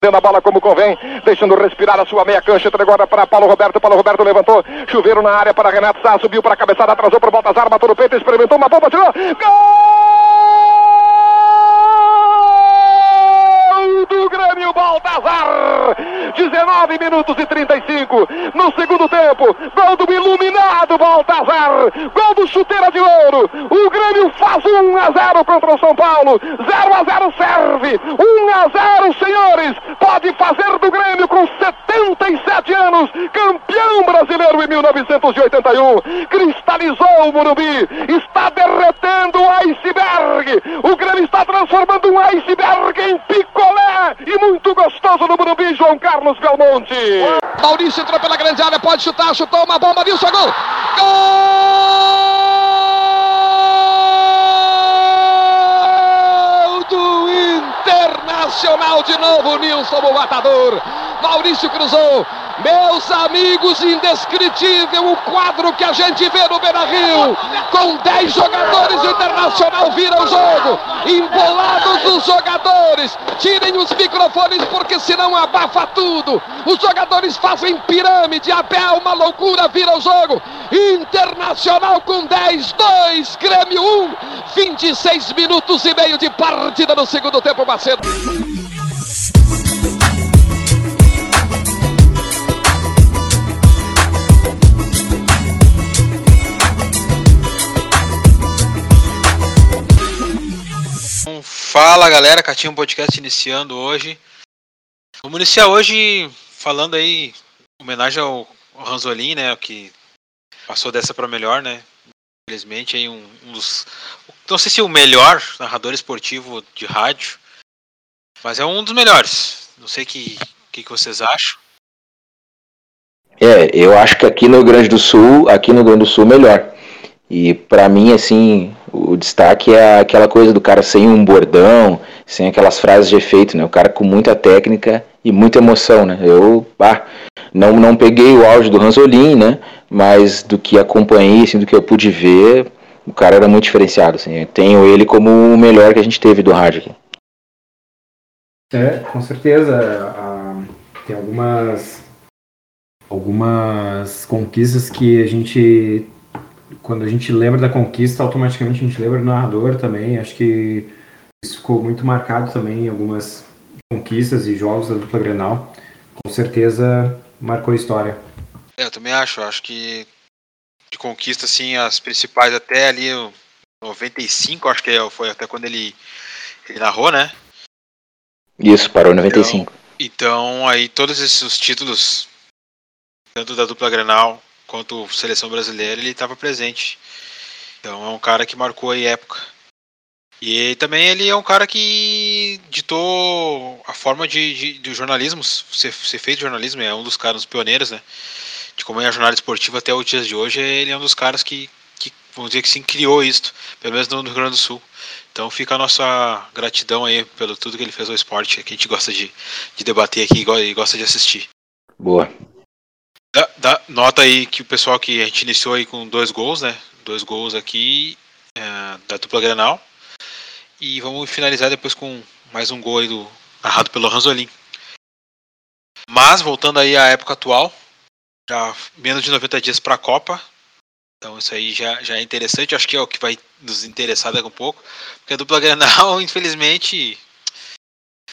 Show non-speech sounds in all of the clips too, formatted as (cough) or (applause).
Dando a bola como convém, deixando respirar a sua meia cancha, entregou agora para Paulo Roberto, Paulo Roberto levantou, chuveiro na área para Renato Sá, subiu para a cabeçada, atrasou para o Baltazar, matou no peito, experimentou uma bomba, tirou, gol Grêmio Baltazar, 19 minutos e 35, no segundo tempo, gol do iluminado Baltazar, gol do chuteira de ouro, o Grêmio faz 1 a 0 contra o São Paulo, 0 a 0 serve, 1 a 0 senhores, pode fazer do Grêmio com 77 anos, campeão brasileiro em 1981, cristalizou o Morumbi, está derretendo o iceberg, o Grêmio está transformando um iceberg em picolé e muito gostoso no Morumbi, João Carlos Belmonte. Maurício entrou pela grande área, pode chutar, chutou uma bomba, viu, gol! Gol! do Internacional de novo, Nilson, o matador. Maurício cruzou. Meus amigos, indescritível o quadro que a gente vê no Beira Rio. Com 10 jogadores, o Internacional vira o jogo. Embolados os jogadores. Tirem os microfones porque senão abafa tudo. Os jogadores fazem pirâmide. A pé uma loucura vira o jogo. Internacional com 10, 2, Grêmio 1. 26 minutos e meio de partida no segundo tempo, Macedo. Fala galera, Catinho Podcast iniciando hoje. Vamos iniciar hoje falando aí, homenagem ao Ranzolin, né, que passou dessa para melhor, né. Infelizmente aí um, um, dos, não sei se o melhor narrador esportivo de rádio, mas é um dos melhores. Não sei que, que, que vocês acham. É, eu acho que aqui no Rio Grande do Sul, aqui no Rio Grande do Sul melhor. E para mim, assim, o destaque é aquela coisa do cara sem um bordão, sem aquelas frases de efeito, né? O cara com muita técnica e muita emoção, né? Eu, ah, não, não peguei o áudio do Ranzolin, né? Mas do que acompanhei, assim, do que eu pude ver, o cara era muito diferenciado, assim. Eu tenho ele como o melhor que a gente teve do rádio aqui. É, com certeza. Ah, tem algumas algumas conquistas que a gente quando a gente lembra da conquista, automaticamente a gente lembra do narrador também. Acho que isso ficou muito marcado também em algumas conquistas e jogos da dupla Grenal. Com certeza marcou a história. É, eu também acho. Acho que de conquista, assim, as principais até ali, 95, acho que é, foi até quando ele, ele narrou, né? Isso, parou em 95. Então, então, aí todos esses títulos, tanto da dupla Grenal quanto seleção brasileira, ele estava presente. Então é um cara que marcou a época. E também ele é um cara que ditou a forma de, de, de jornalismo, ser, ser feito jornalismo, é um dos caras pioneiros, né? De como é a jornada esportiva até os dias de hoje, ele é um dos caras que, que vamos dizer que sim, criou isto, pelo menos no Rio Grande do Sul. Então fica a nossa gratidão aí pelo tudo que ele fez ao esporte, que a gente gosta de, de debater aqui e gosta de assistir. Boa. Dá, dá, nota aí que o pessoal que a gente iniciou aí com dois gols, né? Dois gols aqui é, da dupla Grenal. E vamos finalizar depois com mais um gol aí do, narrado pelo Ranzolin. Mas, voltando aí à época atual, já menos de 90 dias para a Copa. Então isso aí já, já é interessante, acho que é o que vai nos interessar daqui a um pouco. Porque a dupla Grenal, (laughs) infelizmente,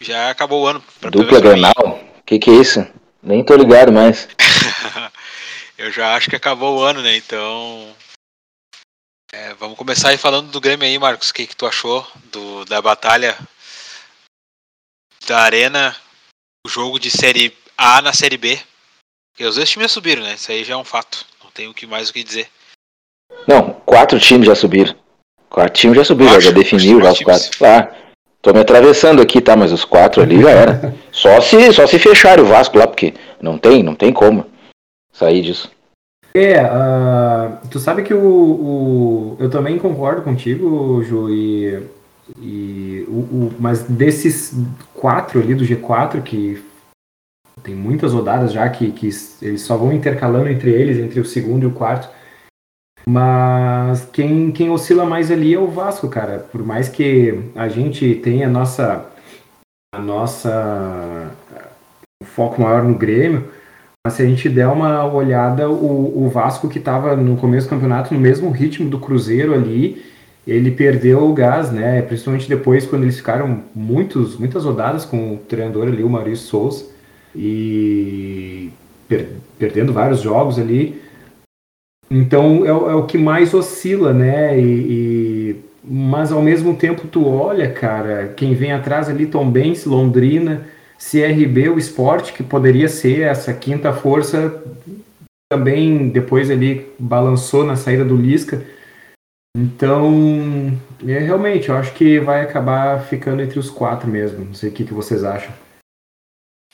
já acabou o ano. Dupla Grenal? O que, que é isso? Nem tô ligado mais. (laughs) eu já acho que acabou o ano, né? Então. É, vamos começar aí falando do Grêmio aí, Marcos. O que, que tu achou do, da batalha da Arena, o jogo de Série A na Série B? Porque os dois times já subiram, né? Isso aí já é um fato. Não tem o que mais o que dizer. Não, quatro times já subiram. Quatro times já subiram, já definiu já os quatro. Ah, tô me atravessando aqui, tá? Mas os quatro ali já era. (laughs) só se, só se fechar o Vasco lá, porque não tem, não tem como sair disso. É, uh, tu sabe que o, o, eu também concordo contigo, Ju, e, e o, o, mas desses quatro ali do G4, que tem muitas rodadas já que, que eles só vão intercalando entre eles, entre o segundo e o quarto, mas quem, quem oscila mais ali é o Vasco, cara. Por mais que a gente tenha a nossa, a nossa foco maior no Grêmio, mas se a gente der uma olhada, o, o Vasco que estava no começo do campeonato no mesmo ritmo do Cruzeiro ali, ele perdeu o gás, né? Principalmente depois quando eles ficaram muitos, muitas rodadas com o treinador ali, o Maurício Souza, e per, perdendo vários jogos ali. Então é, é, o que mais oscila, né? E, e, mas ao mesmo tempo tu olha, cara, quem vem atrás ali, Tom Benz, Londrina, CRB, o esporte, que poderia ser essa quinta força, também depois ele balançou na saída do Lisca. Então, é, realmente, eu acho que vai acabar ficando entre os quatro mesmo. Não sei o que, que vocês acham.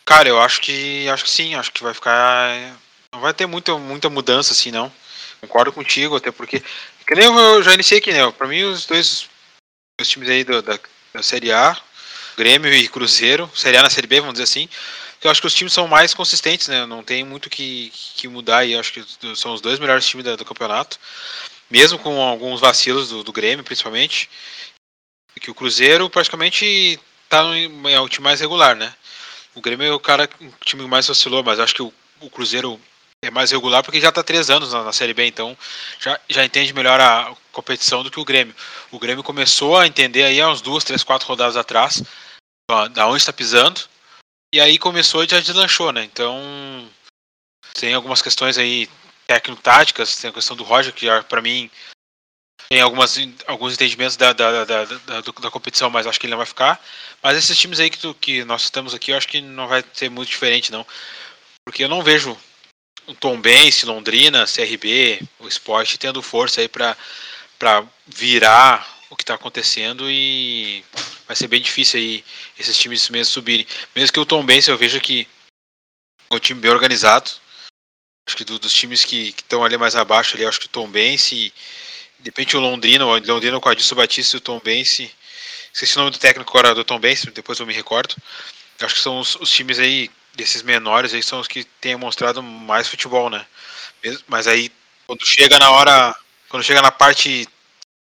Cara, eu acho que acho que sim, acho que vai ficar. Não vai ter muita, muita mudança assim, não. Concordo contigo, até porque. Que nem eu já iniciei aqui, né? Pra mim, os dois os times aí do, da, da Série A Grêmio e Cruzeiro, Série A na Série B, vamos dizer assim. Eu acho que os times são mais consistentes, né? Não tem muito que, que mudar e acho que são os dois melhores times do, do campeonato. Mesmo com alguns vacilos do, do, Grêmio, principalmente. Que o Cruzeiro praticamente tá no, é o time mais regular, né? O Grêmio é o cara, o time mais vacilou, mas acho que o, o Cruzeiro é mais regular porque já está três anos na, na, Série B, então já, já entende melhor a competição do que o Grêmio. O Grêmio começou a entender aí há uns duas, três, quatro rodadas atrás da onde está pisando. E aí começou e já deslanchou, né? Então tem algumas questões aí técnico-táticas, tem a questão do Roger, que para mim tem algumas, alguns entendimentos da, da, da, da, da competição, mas acho que ele não vai ficar. Mas esses times aí que, tu, que nós estamos aqui, eu acho que não vai ser muito diferente, não. Porque eu não vejo o Tom Benz, Londrina, CRB, o esporte tendo força aí para virar o que está acontecendo e vai ser bem difícil aí esses times mesmo subirem. Mesmo que o Tom Benz eu vejo que é um time bem organizado. Acho que do, dos times que estão ali mais abaixo ali, acho que o Tom Benz e de repente o Londrina, o Londrina com a Adilson Batista e o Tom Benz. Esqueci o nome do técnico agora do Tom Benz, depois eu me recordo. Acho que são os, os times aí desses menores aí são os que têm mostrado mais futebol, né? Mas aí quando chega na hora, quando chega na parte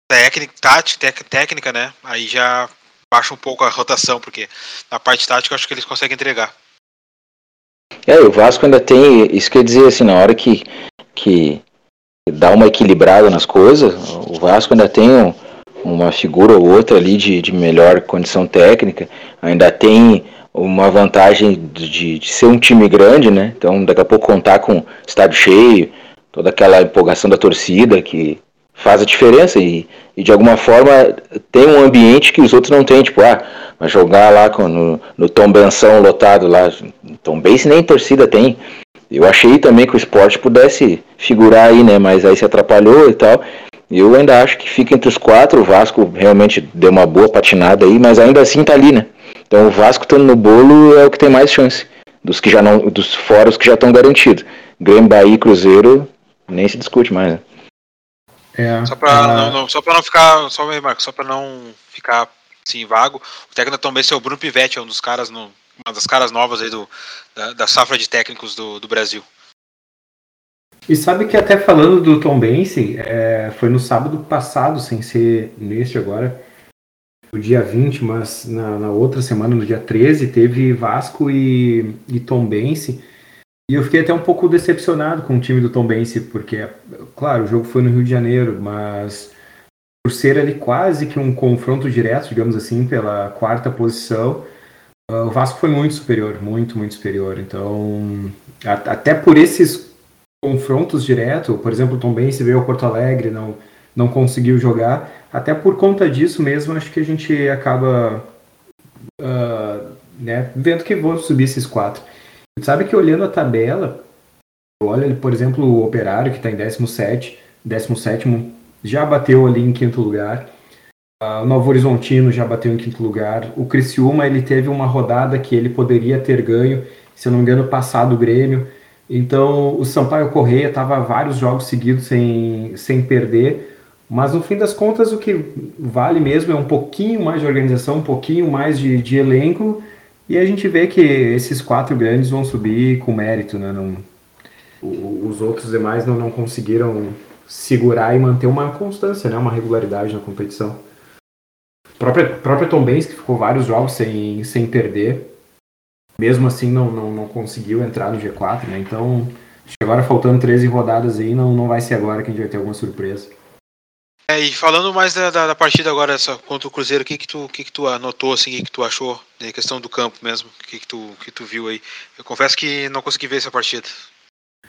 técnica, tática, técnica, né? Aí já baixa um pouco a rotação, porque na parte tática eu acho que eles conseguem entregar. É, o Vasco ainda tem, isso quer dizer assim, na hora que, que dá uma equilibrada nas coisas, o Vasco ainda tem um, uma figura ou outra ali de, de melhor condição técnica, ainda tem uma vantagem de, de, ser um time grande, né? Então daqui a pouco contar com estádio cheio, toda aquela empolgação da torcida que faz a diferença e, e, de alguma forma tem um ambiente que os outros não têm, tipo, ah, vai jogar lá com, no, no Tom Benção lotado lá, Tom Benção nem torcida tem. Eu achei também que o esporte pudesse figurar aí, né, mas aí se atrapalhou e tal. Eu ainda acho que fica entre os quatro, o Vasco realmente deu uma boa patinada aí, mas ainda assim tá ali, né. Então o Vasco estando no bolo é o que tem mais chance, dos que já não, dos fora os que já estão garantidos. Grêmio, Bahia e Cruzeiro nem se discute mais, né. É, só para não, não, só para não ficar, só Marcos, só para não ficar assim vago, o técnico também é o Bruno Pivetti, é um dos caras no, uma das caras novas aí do, da, da safra de técnicos do, do Brasil. E sabe que até falando do Tom Bense, é, foi no sábado passado, sem ser neste agora, no dia 20, mas na, na outra semana, no dia 13, teve Vasco e, e Tom Bense e eu fiquei até um pouco decepcionado com o time do Tom Bense, porque, claro, o jogo foi no Rio de Janeiro, mas por ser ali quase que um confronto direto, digamos assim, pela quarta posição, ah, o Vasco foi muito superior, muito, muito superior. Então, até por esses confrontos diretos, por exemplo, o Tom Bense veio ao Porto Alegre, não, não conseguiu jogar, até por conta disso mesmo, acho que a gente acaba uh, né, vendo que vão subir esses quatro. Sabe que olhando a tabela, olha, por exemplo, o Operário, que está em 17, 17 já bateu ali em quinto lugar. Uh, o Novo Horizontino já bateu em quinto lugar. O Criciúma, ele teve uma rodada que ele poderia ter ganho, se eu não me engano, passado o Grêmio. Então, o Sampaio Correia estava vários jogos seguidos sem, sem perder. Mas, no fim das contas, o que vale mesmo é um pouquinho mais de organização, um pouquinho mais de, de elenco e a gente vê que esses quatro grandes vão subir com mérito, né? Não, os outros demais não, não conseguiram segurar e manter uma constância, né? Uma regularidade na competição. A própria, própria Tom Benz, que ficou vários jogos sem, sem perder. mesmo assim não, não, não conseguiu entrar no G4, né? Então, agora faltando 13 rodadas aí, não, não vai ser agora que a gente vai ter alguma surpresa. É, e falando mais da, da, da, partida agora essa, contra o Cruzeiro, o que que tu, que que tu anotou, assim, o que que tu achou da questão do campo mesmo, o que que tu, que tu viu aí? Eu confesso que não consegui ver essa partida.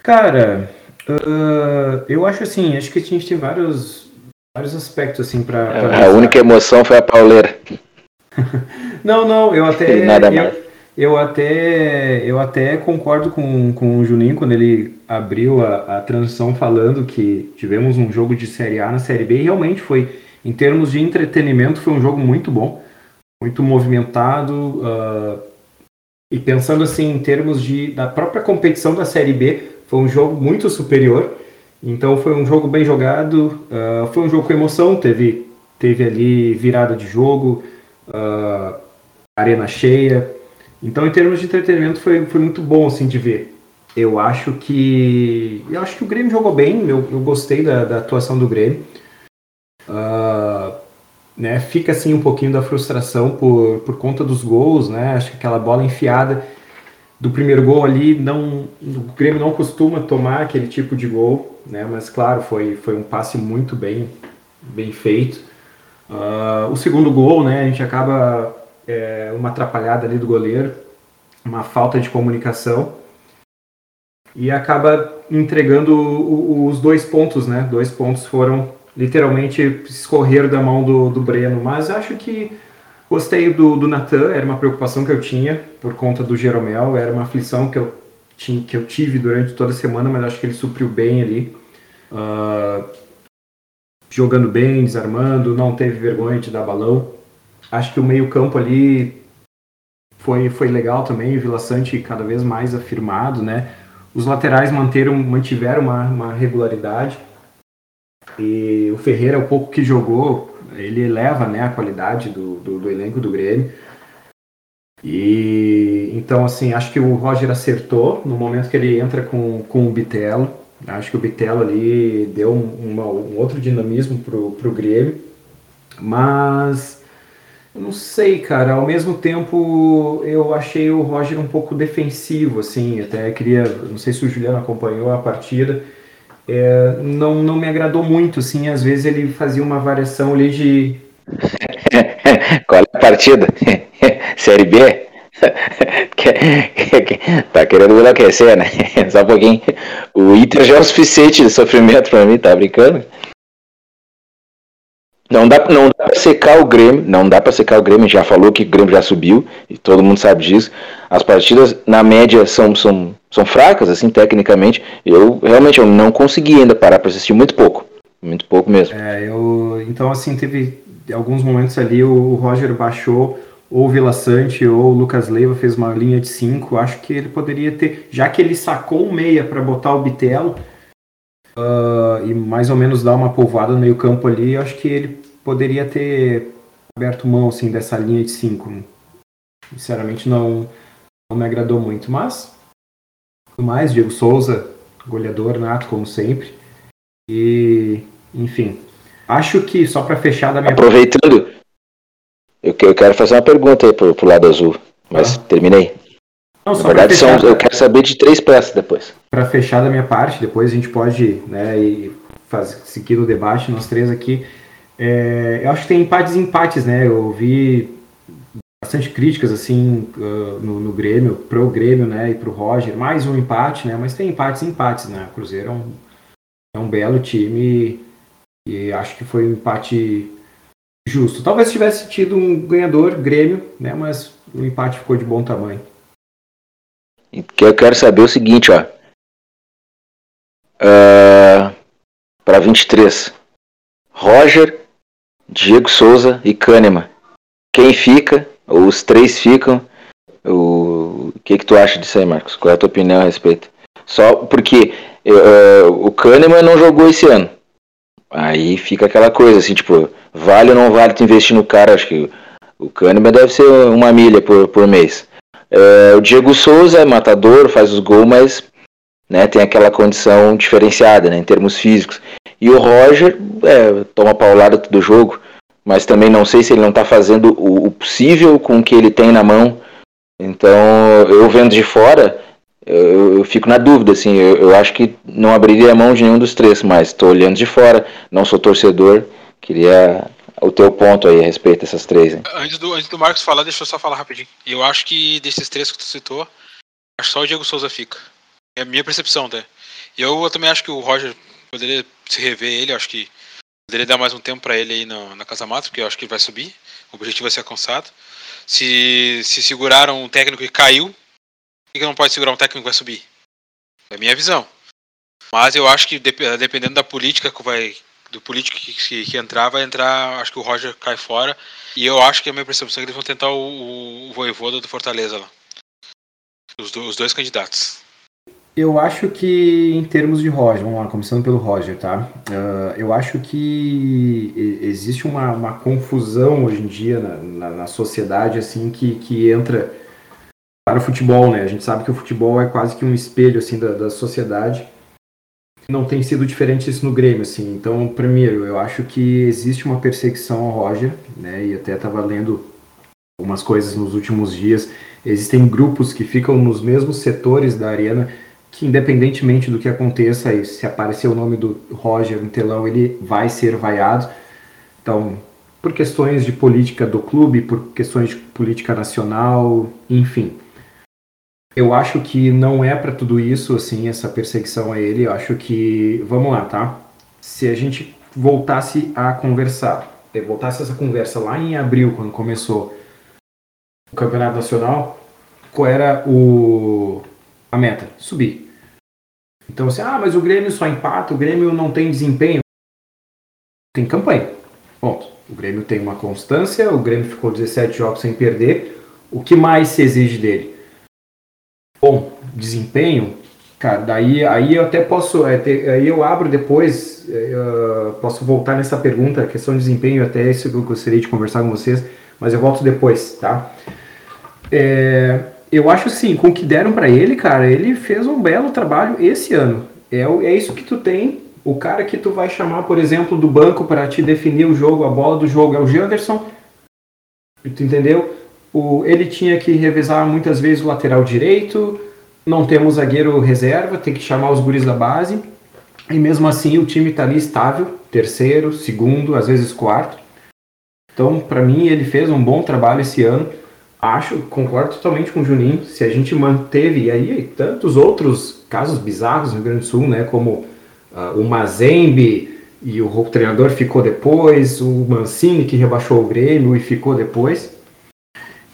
Cara, uh, eu acho assim, acho que a gente tem vários, vários aspectos assim para. A única emoção foi a pauleira. (laughs) não, não, eu até. Nada mais. Eu, até, eu até concordo com, com o Juninho quando ele abriu a, a transição falando que tivemos um jogo de Série A na Série B e realmente foi, em termos de entretenimento, foi um jogo muito bom, muito movimentado. Uh, e pensando assim, em termos de, da própria competição da Série B, foi um jogo muito superior. Então foi um jogo bem jogado, uh, foi um jogo com emoção, teve, teve ali virada de jogo, uh, arena cheia. Então, em termos de entretenimento, foi, foi muito bom assim de ver. Eu acho que eu acho que o Grêmio jogou bem. Eu, eu gostei da, da atuação do Grêmio. Uh, né, fica assim um pouquinho da frustração por, por conta dos gols, né? Acho que aquela bola enfiada do primeiro gol ali não o Grêmio não costuma tomar aquele tipo de gol, né? Mas claro, foi foi um passe muito bem bem feito. Uh, o segundo gol, né? A gente acaba é, uma atrapalhada ali do goleiro, uma falta de comunicação e acaba entregando os dois pontos, né? Dois pontos foram literalmente escorrer da mão do, do Breno, mas acho que gostei do, do Natan, era uma preocupação que eu tinha por conta do Jeromel, era uma aflição que eu, tinha, que eu tive durante toda a semana, mas acho que ele supriu bem ali. Uh, jogando bem, desarmando, não teve vergonha de dar balão. Acho que o meio-campo ali foi, foi legal também, o Vila Sante cada vez mais afirmado, né? Os laterais manteram, mantiveram uma, uma regularidade. E o Ferreira, o pouco que jogou, ele eleva né, a qualidade do, do, do elenco do Grêmio. E então, assim, acho que o Roger acertou no momento que ele entra com, com o Bitelo. Acho que o Bitelo ali deu um, uma, um outro dinamismo pro, pro Grêmio. Mas eu não sei, cara. Ao mesmo tempo, eu achei o Roger um pouco defensivo, assim. Até queria, não sei se o Juliano acompanhou a partida. É, não, não me agradou muito, assim. Às vezes ele fazia uma variação ali de. (laughs) Qual é a partida? (laughs) Série B? (laughs) tá querendo me enlouquecer, né? Só um pouquinho. O Inter já é o suficiente de sofrimento pra mim, tá brincando? Não dá, não dá pra secar o Grêmio, não dá para secar o Grêmio, já falou que o Grêmio já subiu, e todo mundo sabe disso. As partidas, na média, são, são, são fracas, assim, tecnicamente. Eu realmente eu não consegui ainda parar para assistir muito pouco. Muito pouco mesmo. É, eu. Então, assim, teve alguns momentos ali, o Roger baixou, ou o Vila Sante, ou o Lucas Leiva fez uma linha de 5. Acho que ele poderia ter. Já que ele sacou o meia para botar o Bitelo. Uh, e mais ou menos dar uma povoada no meio campo ali, acho que ele poderia ter aberto mão assim, dessa linha de 5. Sinceramente, não, não me agradou muito. Mas, mais, Diego Souza, goleador nato, como sempre. E, enfim, acho que só para fechar da minha. Aproveitando, eu, eu quero fazer uma pergunta aí pro, pro lado azul, mas ah. terminei. Não, Na verdade, fechar, são, eu quero saber de três peças depois. Para fechar da minha parte, depois a gente pode né, e fazer, seguir o debate, nós três aqui. É, eu acho que tem empates e empates, né? Eu ouvi bastante críticas assim uh, no, no, Grêmio, pro Grêmio, né, e pro Roger, mais um empate, né? Mas tem empates e empates, né? O Cruzeiro é um, é um belo time e acho que foi um empate justo. Talvez tivesse tido um ganhador, Grêmio, né? Mas o empate ficou de bom tamanho. Que eu quero saber o seguinte, ó. Uh, para 23. Roger, Diego Souza e Kahneman. Quem fica? Os três ficam. O, que, que tu acha disso aí, Marcos? Qual é a tua opinião a respeito? Só porque uh, o Kahneman não jogou esse ano. Aí fica aquela coisa assim, tipo, vale ou não vale tu investir no cara? Acho que o Kahneman deve ser uma milha por, por mês. Uh, o Diego Souza é matador, faz os gols, mas né, tem aquela condição diferenciada né, em termos físicos. E o Roger é, toma paulada todo jogo, mas também não sei se ele não está fazendo o, o, possível com o que ele tem na mão Então, eu vendo de fora, eu, eu fico na dúvida, assim, eu, eu, acho que não abriria a mão de nenhum dos três, mas estou olhando de fora, não sou torcedor, queria o teu ponto aí a respeito dessas três. Hein? Antes, do, antes do Marcos falar, deixa eu só falar rapidinho. Eu acho que desses três que tu citou, acho só o Diego Souza fica. É a minha percepção, tá? Eu, eu também acho que o Roger poderia se rever ele, acho que poderia dar mais um tempo para ele aí na, na Casa Mata, porque eu acho que ele vai subir. O objetivo vai ser alcançado. Se, se seguraram um técnico que caiu, por que não pode segurar um técnico que vai subir? É a minha visão. Mas eu acho que dependendo da política que vai. Do político que, que, que, entrar, vai entrar. Acho que o Roger cai fora. E eu acho que a minha percepção é que eles vão tentar o, o, o Voivoda do Fortaleza lá. Os, do, os dois candidatos. Eu acho que em termos de Roger, vamos lá, começando pelo Roger, tá? Uh, eu acho que existe uma, uma confusão hoje em dia na, na, na, sociedade, assim, que, que entra para o futebol, né? A gente sabe que o futebol é quase que um espelho, assim, da, da sociedade. Não tem sido diferente isso no Grêmio, assim. Então, primeiro, eu acho que existe uma perseguição ao Roger, né? E até estava lendo algumas coisas nos últimos dias. Existem grupos que ficam nos mesmos setores da arena que independentemente do que aconteça, se aparecer o nome do Roger no telão, ele vai ser vaiado. Então, por questões de política do clube, por questões de política nacional, enfim. Eu acho que não é para tudo isso, assim, essa perseguição a ele. Eu acho que, vamos lá, tá? Se a gente voltasse a conversar, eh, voltasse essa conversa lá em abril, quando começou o Campeonato Nacional, qual era o, a meta? Subir. Então você, ah, mas o Grêmio só empata, o Grêmio não tem desempenho. Tem campanha. Ponto. O Grêmio tem uma constância, o Grêmio ficou 17 jogos sem perder. O que mais se exige dele? Bom, desempenho, cara, daí aí eu até posso, é, aí eu abro depois, uh, posso voltar nessa pergunta, questão de desempenho, até isso que eu gostaria de conversar com vocês, mas eu volto depois, tá? É, eu acho assim, com o que deram para ele, cara, ele fez um belo trabalho esse ano. É, é isso que tu tem. O cara que tu vai chamar, por exemplo, do banco para te definir o jogo, a bola do jogo é o Janderson. Tu entendeu? O, ele tinha que revezar muitas vezes o lateral direito. Não temos zagueiro reserva, tem que chamar os guris da base. E mesmo assim o time está ali estável, terceiro, segundo, às vezes quarto. Então, para mim, ele fez um bom trabalho esse ano acho, concordo totalmente com o Juninho, se a gente manteve, e aí tantos outros casos bizarros no Rio Grande do Sul, né, como uh, o Mazembe e o, o treinador ficou depois, o Mancini que rebaixou o Grêmio e ficou depois.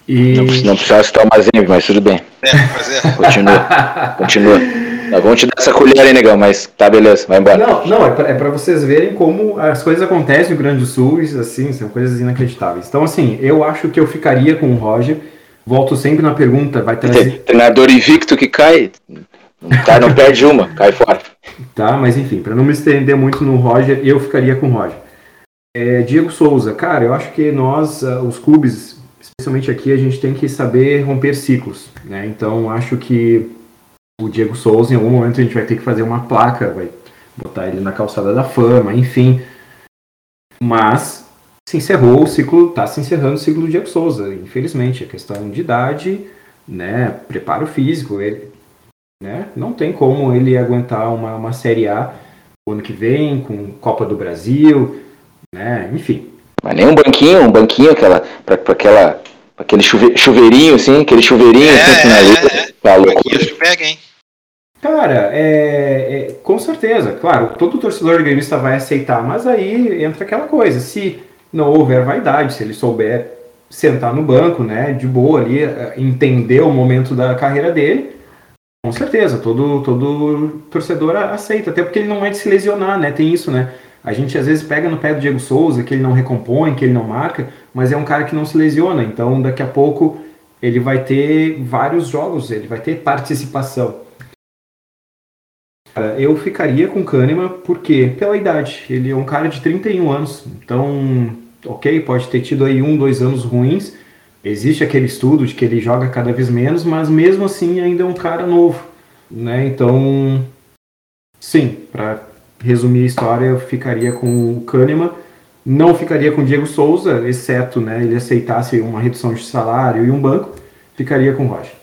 E... Não, não precisava citar o Mazembe, mas tudo bem. É, mas é. Continua, continua. (laughs) Nós vamos te dar essa colher aí, negão, mas tá beleza, vai embora. Não, não é pra, é pra vocês verem como as coisas acontecem no Rio Grande do Sul, assim, são coisas inacreditáveis. Então, assim, eu acho que eu ficaria com o Roger. Volto sempre na pergunta, vai trazer. Treinador invicto que cai, tá, não perde uma, cai fora. Tá, mas enfim, para não me estender muito no Roger, eu ficaria com o Roger. É, Diego Souza, cara, eu acho que nós, uh, os clubes, especialmente aqui, a gente tem que saber romper ciclos, né? Então, acho que o Diego Souza, em algum momento a gente vai ter que fazer uma placa, vai botar ele na calçada da fama, enfim. Mas se encerrou o ciclo, está se encerrando o ciclo do Diego Souza, infelizmente. A questão de idade, né, preparo físico, ele né, não tem como ele aguentar uma, uma Série A o ano que vem, com Copa do Brasil, né, enfim. Mas nem um banquinho, um banquinho, aquela, para aquela aquele chuve, chuveirinho, assim, aquele chuveirinho é, assim, na luta. É, é. Tá louco. pega, hein? Cara, é, é, com certeza, claro, todo torcedor gremista vai aceitar, mas aí entra aquela coisa, se não houver vaidade, se ele souber sentar no banco, né, de boa ali, é, entender o momento da carreira dele, com certeza, todo, todo torcedor aceita, até porque ele não é de se lesionar, né, tem isso, né, a gente às vezes pega no pé do Diego Souza, que ele não recompõe, que ele não marca, mas é um cara que não se lesiona, então daqui a pouco ele vai ter vários jogos, ele vai ter participação. Eu ficaria com Kahneman porque pela idade. Ele é um cara de 31 anos. Então, ok, pode ter tido aí um, dois anos ruins. Existe aquele estudo de que ele joga cada vez menos, mas mesmo assim ainda é um cara novo. Né? Então, sim, para resumir a história, eu ficaria com o Kahneman. Não ficaria com o Diego Souza, exceto né, ele aceitasse uma redução de salário e um banco. ficaria com o Roger.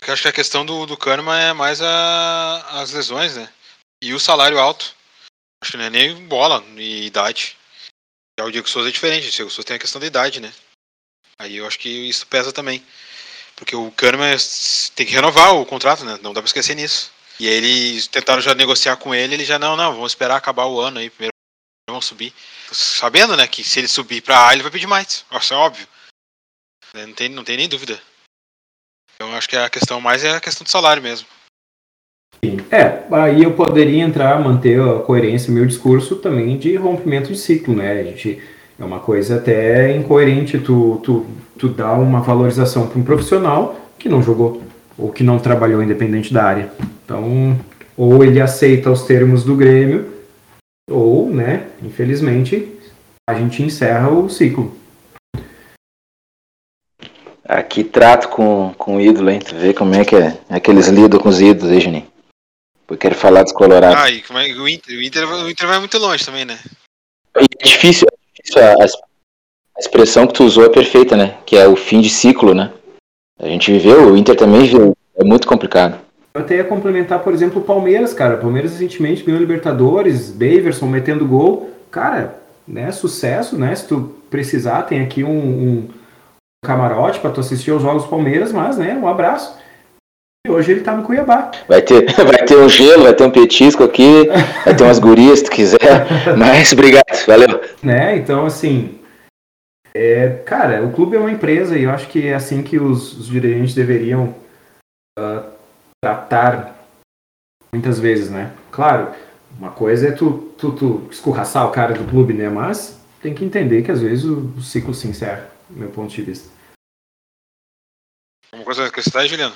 Eu acho que a questão do, do Kahneman é mais a, as lesões, né? E o salário alto. Acho que não é nem bola e idade. Já o Diego Souza é diferente. O Diego Souza tem a questão da idade, né? Aí eu acho que isso pesa também. Porque o Kahneman tem que renovar o contrato, né? Não dá pra esquecer nisso. E aí eles tentaram já negociar com ele, ele já, não, não, vamos esperar acabar o ano aí, primeiro vamos subir. Sabendo, né, que se ele subir pra A, ele vai pedir mais. Isso é óbvio. Não tem, não tem nem dúvida. Então acho que a questão mais é a questão do salário mesmo. É, aí eu poderia entrar, manter a coerência no meu discurso também de rompimento de ciclo, né? A gente, é uma coisa até incoerente tu, tu, tu dar uma valorização para um profissional que não jogou ou que não trabalhou independente da área. Então, ou ele aceita os termos do Grêmio, ou, né, infelizmente, a gente encerra o ciclo. Aqui trato com, com o ídolo, hein? Tu vê como é que é, é que eles lidam com os ídolos aí, Juninho. Eu quero falar dos Colorados. Ah, e como é, o, Inter, o, Inter, o Inter vai muito longe também, né? É difícil, é difícil a, a, expressão que tu usou é perfeita, né? Que é o fim de ciclo, né? A gente viveu, o Inter também viu. É muito complicado. Eu até ia complementar, por exemplo, o Palmeiras, cara. O Palmeiras recentemente ganhou Libertadores, Daverson metendo gol. Cara, né, sucesso, né? Se tu precisar, tem aqui um, um camarote para tu assistir aos jogos do Palmeiras, mas, né, um abraço. E hoje ele tá no Cuiabá. Vai ter, (laughs) vai ter um gelo, vai ter um petisco aqui, vai ter umas gurias se tu quiser. (laughs) Mas obrigado, valeu. Né, então assim, é, cara, o clube é uma empresa e eu acho que é assim que os, os dirigentes deveriam uh, tratar muitas vezes, né? Claro, uma coisa é tu, tu, tu escorraçar o cara do clube, né? Mas tem que entender que às vezes o, o ciclo se encerra, meu ponto de vista. Uma coisa que você Juliano?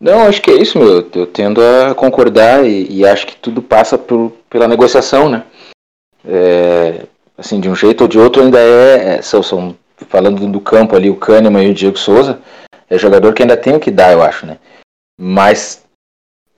Não, acho que é isso, meu. Eu tendo a concordar e, e acho que tudo passa por, pela negociação, né? É, assim, de um jeito ou de outro ainda é, é são, são, falando do campo ali, o Kahneman e o Diego Souza, é jogador que ainda tem o que dar, eu acho, né? Mas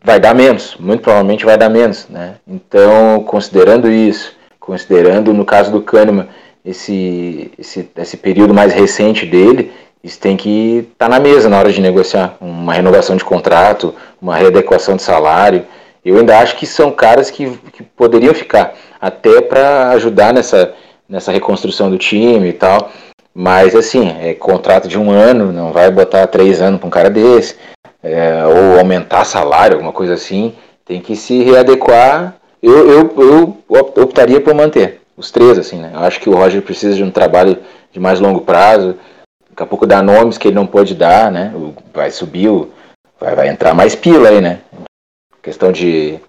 vai dar menos, muito provavelmente vai dar menos, né? Então, considerando isso, considerando no caso do Kahneman esse, esse, esse período mais recente dele, isso tem que estar tá na mesa na hora de negociar uma renovação de contrato, uma readequação de salário. Eu ainda acho que são caras que, que poderiam ficar até para ajudar nessa, nessa reconstrução do time e tal. Mas assim, é contrato de um ano, não vai botar três anos para um cara desse, é, ou aumentar salário, alguma coisa assim. Tem que se readequar. Eu, eu, eu optaria por manter os três, assim, né? Eu acho que o Roger precisa de um trabalho de mais longo prazo. Daqui a pouco dá nomes que ele não pode dar, né? Vai subir, vai, vai entrar mais pila aí, né? Questão de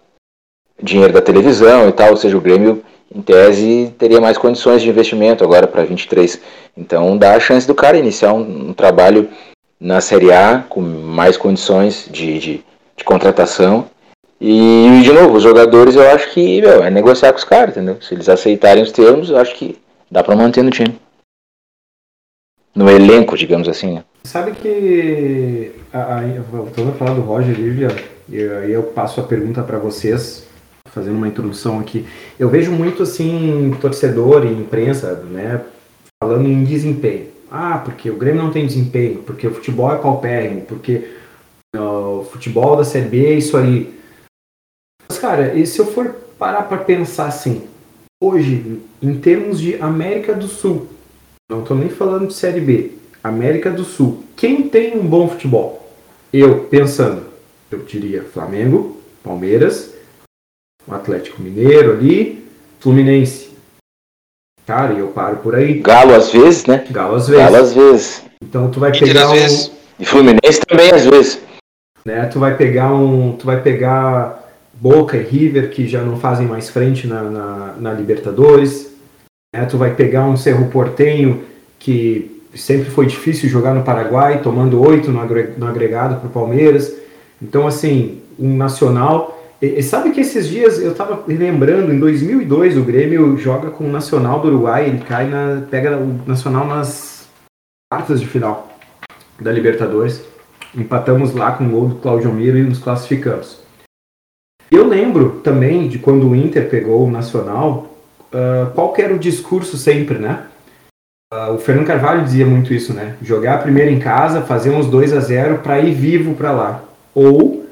dinheiro da televisão e tal, ou seja, o Grêmio em tese, teria mais condições de investimento agora para 23. Então dá a chance do cara iniciar um, um, trabalho na Série A com mais condições de, de, de contratação. E, de novo, os jogadores eu acho que meu, é negociar com os caras, entendeu? Se eles aceitarem os termos, eu acho que dá para manter no time. No elenco, digamos assim. Né? Sabe que, voltando a falar do Roger, e aí eu passo a pergunta para vocês fazendo uma introdução aqui. Eu vejo muito assim torcedor e imprensa, né, falando em desempenho. Ah, porque o Grêmio não tem desempenho, porque o futebol é paupérrimo, porque o futebol da Série B é isso aí. Mas cara, e se eu for parar para pensar assim, hoje, em termos de América do Sul, não estou nem falando de Série B, América do Sul, quem tem um bom futebol? Eu, pensando, eu diria Flamengo, Palmeiras um Atlético Mineiro ali, Fluminense. Cara, e eu paro por aí. Galo às vezes, né? Galo às vezes. Galo às vezes. Então tu vai pegar um... E Fluminense também às vezes. Né? Tu vai pegar um. Tu vai pegar Boca e River, que já não fazem mais frente na, na, na Libertadores. Né? Tu vai pegar um Cerro Portenho, que sempre foi difícil jogar no Paraguai, tomando oito no agregado para o Palmeiras. Então, assim, um Nacional e, sabe que esses dias eu estava lembrando, em 2002 o Grêmio joga com o Nacional do Uruguai, ele cai na pega o Nacional nas quartas de final da Libertadores. Empatamos lá com o gol do Claudio Miro e nos classificamos. Eu lembro também de quando o Inter pegou o Nacional, uh, qual era o discurso sempre, né? Uh, o Fernando Carvalho dizia muito isso, né? Jogar primeiro em casa, fazer uns 2 a 0 para ir vivo para lá. Ou,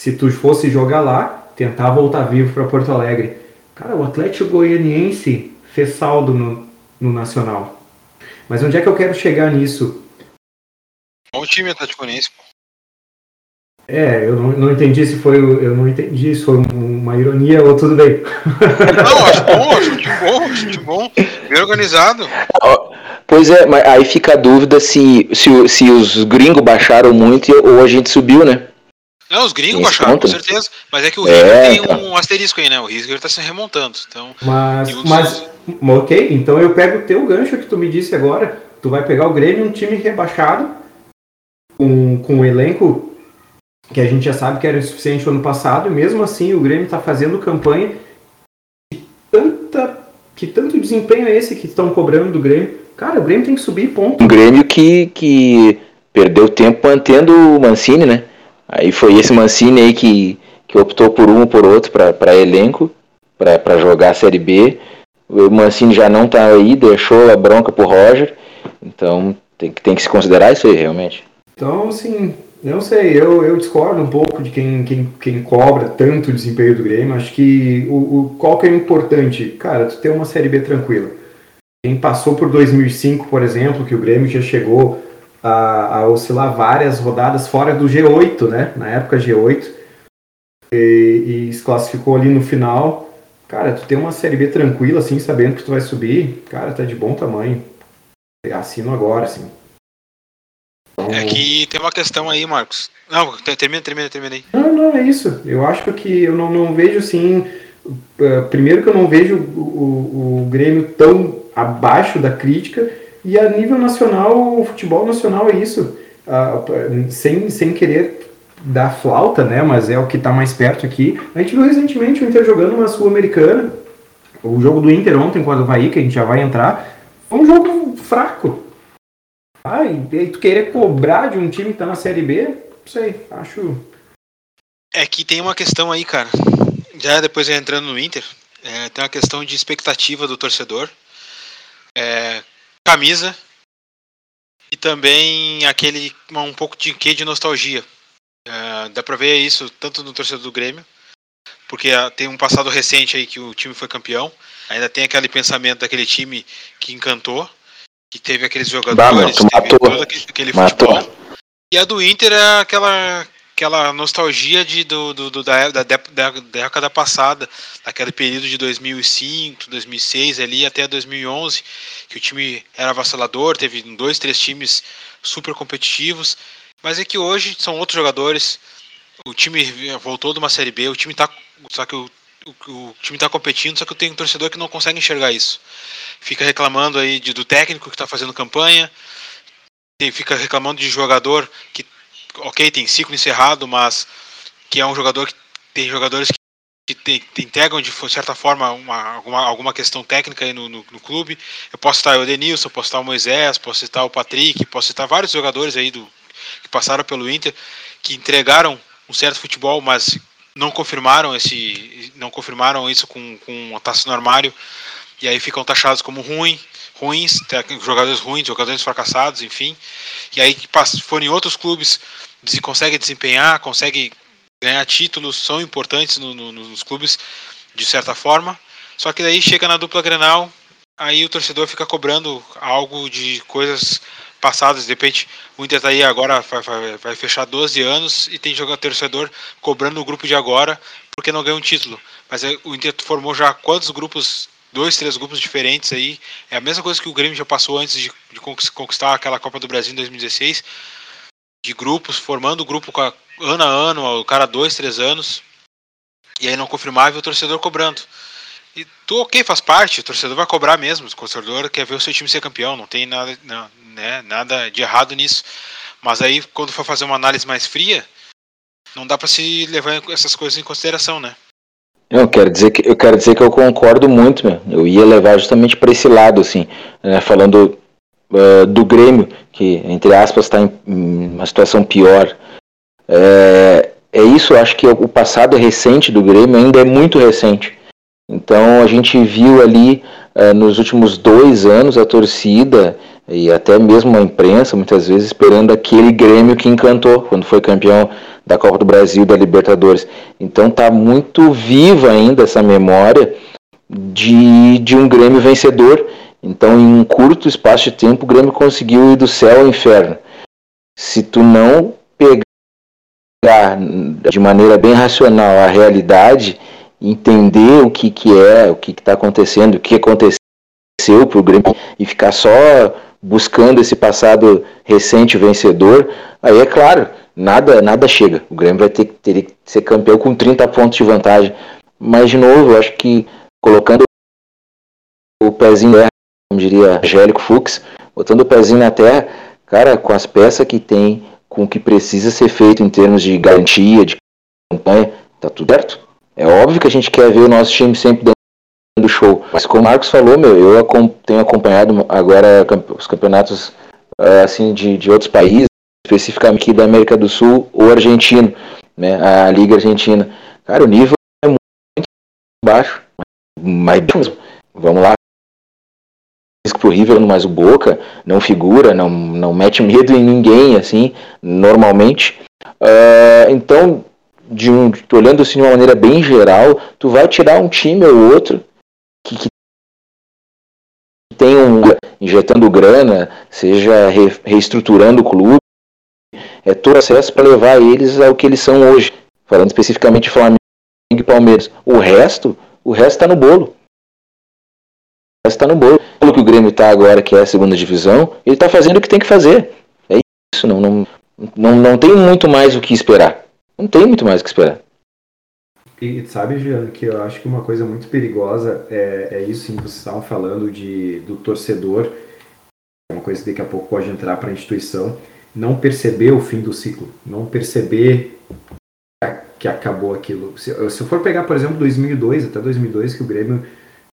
se tu fosse jogar lá, tentar voltar vivo para Porto Alegre. Cara, o Atlético Goianiense fez saldo no, no Nacional. Mas onde é que eu quero chegar nisso? Bom time Atlético Goianiense. É, eu não, não, entendi se foi. Eu não entendi se foi uma ironia ou tudo bem. Não, acho bom, acho que bom, acho bom. Bem organizado. Pois é, mas aí fica a dúvida se, se, se os gringos baixaram muito ou a gente subiu, né? Não, os gringos baixaram, com certeza. Mas é que o River é, tem tá. um asterisco aí, né? O River tá se remontando. Então, mas, mas, ok, então eu pego o teu gancho que tu me disse agora. Tu vai pegar o Grêmio, um time rebaixado, com, com um elenco que a gente já sabe que era insuficiente no ano passado, e mesmo assim o Grêmio está fazendo campanha que, tanta, que tanto desempenho é esse que estão cobrando do Grêmio? Cara, o Grêmio tem que subir, ponto. Um Grêmio que, que perdeu tempo mantendo o Mancini, né? Aí foi esse Mancini aí que, que optou por um ou por outro para elenco, para jogar a Série B. O Mancini já não tá aí, deixou a bronca pro Roger. Então tem que, tem que se considerar isso aí, realmente. Então, assim, não sei, eu, eu discordo um pouco de quem, quem, quem cobra tanto o desempenho do Grêmio. Acho que o, o, qual que é importante? Cara, tu ter uma Série B tranquila. Quem passou por 2005, por exemplo, que o Grêmio já chegou a, a oscilar várias rodadas fora do G8, né? Na época G8. E, e se classificou ali no final. Cara, tu ter uma Série B tranquila, assim, sabendo que tu vai subir, cara, tá de bom tamanho. Assino agora, assim. Então... É que tem uma questão aí, Marcos. Não, termina, termina, termina aí. Não, não, é isso. Eu acho que eu não, não vejo assim. Uh, primeiro que eu não vejo o, o, o Grêmio tão abaixo da crítica e a nível nacional, o futebol nacional é isso. Uh, sem, sem querer dar flauta, né? Mas é o que está mais perto aqui. A gente viu recentemente o Inter jogando uma Sul-Americana. O jogo do Inter ontem com o Havaí, que a gente já vai entrar, foi um jogo fraco. Ah, e tu querer cobrar de um time que tá na Série B, não sei, acho. É que tem uma questão aí, cara. Já depois entrando no Inter, é, tem uma questão de expectativa do torcedor. É, camisa e também aquele um pouco de quê de nostalgia. Uh, dá pra ver isso tanto no torcedor do Grêmio, porque uh, tem um passado recente aí que o time foi campeão, ainda tem aquele pensamento daquele time que encantou, que teve aqueles jogadores, bah, teve todo aquele, aquele futebol. E a do Inter é aquela aquela nostalgia de, do, do, do da, da, da, década passada, daquele período de 2005, 2006 ali até 2011, que o time era avassalador, teve dois, três times super competitivos, mas é que hoje são outros jogadores, o time voltou de uma Série B, o time tá, só que o, o, o time está competindo, só que eu tenho um torcedor que não consegue enxergar isso. Fica reclamando aí de, do técnico que está fazendo campanha, fica reclamando de jogador que ok, tem ciclo encerrado, mas que é um jogador que tem jogadores que, que te, te entregam de certa forma uma, alguma, alguma questão técnica aí no, no, no, clube. Eu posso citar o Denilson, posso citar o Moisés, posso citar o Patrick, posso citar vários jogadores aí do, que passaram pelo Inter, que entregaram um certo futebol, mas não confirmaram esse não confirmaram isso com, com uma taça no armário e aí ficam taxados como ruim ruins jogadores ruins jogadores fracassados enfim e aí que foram em outros clubes conseguem desempenhar, conseguem ganhar títulos, são importantes no, no, nos clubes de certa forma. Só que daí chega na dupla Grenal, aí o torcedor fica cobrando algo de coisas passadas. De repente, o Inter tá aí agora, vai, vai, vai fechar 12 anos e tem jogador torcedor cobrando o grupo de agora porque não ganhou um título. Mas o Inter formou já quantos grupos dois, três grupos diferentes aí. É a mesma coisa que o Grêmio já passou antes de, de conquistar aquela Copa do Brasil em 2016 de grupos, formando o grupo a, ano a ano, o cara dois, três anos, e aí não confirmava e o torcedor cobrando. E tu, ok, faz parte, o torcedor vai cobrar mesmo, o torcedor quer ver o seu time ser campeão, não tem nada, não, né, nada de errado nisso. Mas aí, quando for fazer uma análise mais fria, não dá para se levar essas coisas em consideração, né? Eu quero dizer que eu quero dizer que eu concordo muito, meu. Eu ia levar justamente para esse lado, assim, né, falando uh, do Grêmio, que, entre aspas, está em, uma situação pior. É, é isso, eu acho que o passado recente do Grêmio ainda é muito recente. Então a gente viu ali uh, nos últimos dois anos a torcida e até mesmo a imprensa muitas vezes esperando aquele Grêmio que encantou quando foi campeão da Copa do Brasil, da Libertadores. Então tá muito viva ainda essa memória de, de um Grêmio vencedor. Então em um curto espaço de tempo o Grêmio conseguiu ir do céu ao inferno. Se tu não pegar de maneira bem racional a realidade, entender o que, que é, o que está acontecendo, o que aconteceu para o Grêmio e ficar só buscando esse passado recente vencedor, aí é claro, nada nada chega. O Grêmio vai ter, ter que ser campeão com 30 pontos de vantagem. Mas, de novo, eu acho que colocando o pezinho na terra, como diria Angélico Fux, botando o pezinho na terra, cara, com as peças que tem, com o que precisa ser feito em termos de garantia, de campanha, tá tudo certo. É óbvio que a gente quer ver o nosso time sempre dando show. Mas como o Marcos falou, meu, eu tenho acompanhado agora os campeonatos ah, assim de, de outros países, especificamente aqui da América do Sul ou argentino, né, a Liga Argentina. Cara, o nível é muito baixo, mas vamos lá. Risco River, mas o Boca não figura, não, não mete medo em ninguém, assim, normalmente. Uh, então, de um, olhando assim de uma maneira bem geral, tu vai tirar um time ou outro que, que tem um injetando grana, seja re, reestruturando o clube, é todo acesso para levar eles ao que eles são hoje. Falando especificamente de Flamengo e Palmeiras. O resto, o resto está no bolo. O resto está no bolo. O que o Grêmio está agora, que é a segunda divisão, ele está fazendo o que tem que fazer. É isso, não, não, não, não tem muito mais o que esperar. Não tem muito mais o que esperar. E sabe, Juliano, que eu acho que uma coisa muito perigosa é, é isso que vocês estavam falando de, do torcedor, é uma coisa que daqui a pouco pode entrar para a instituição, não perceber o fim do ciclo, não perceber que acabou aquilo. Se, se eu for pegar, por exemplo, 2002, até 2002, que o Grêmio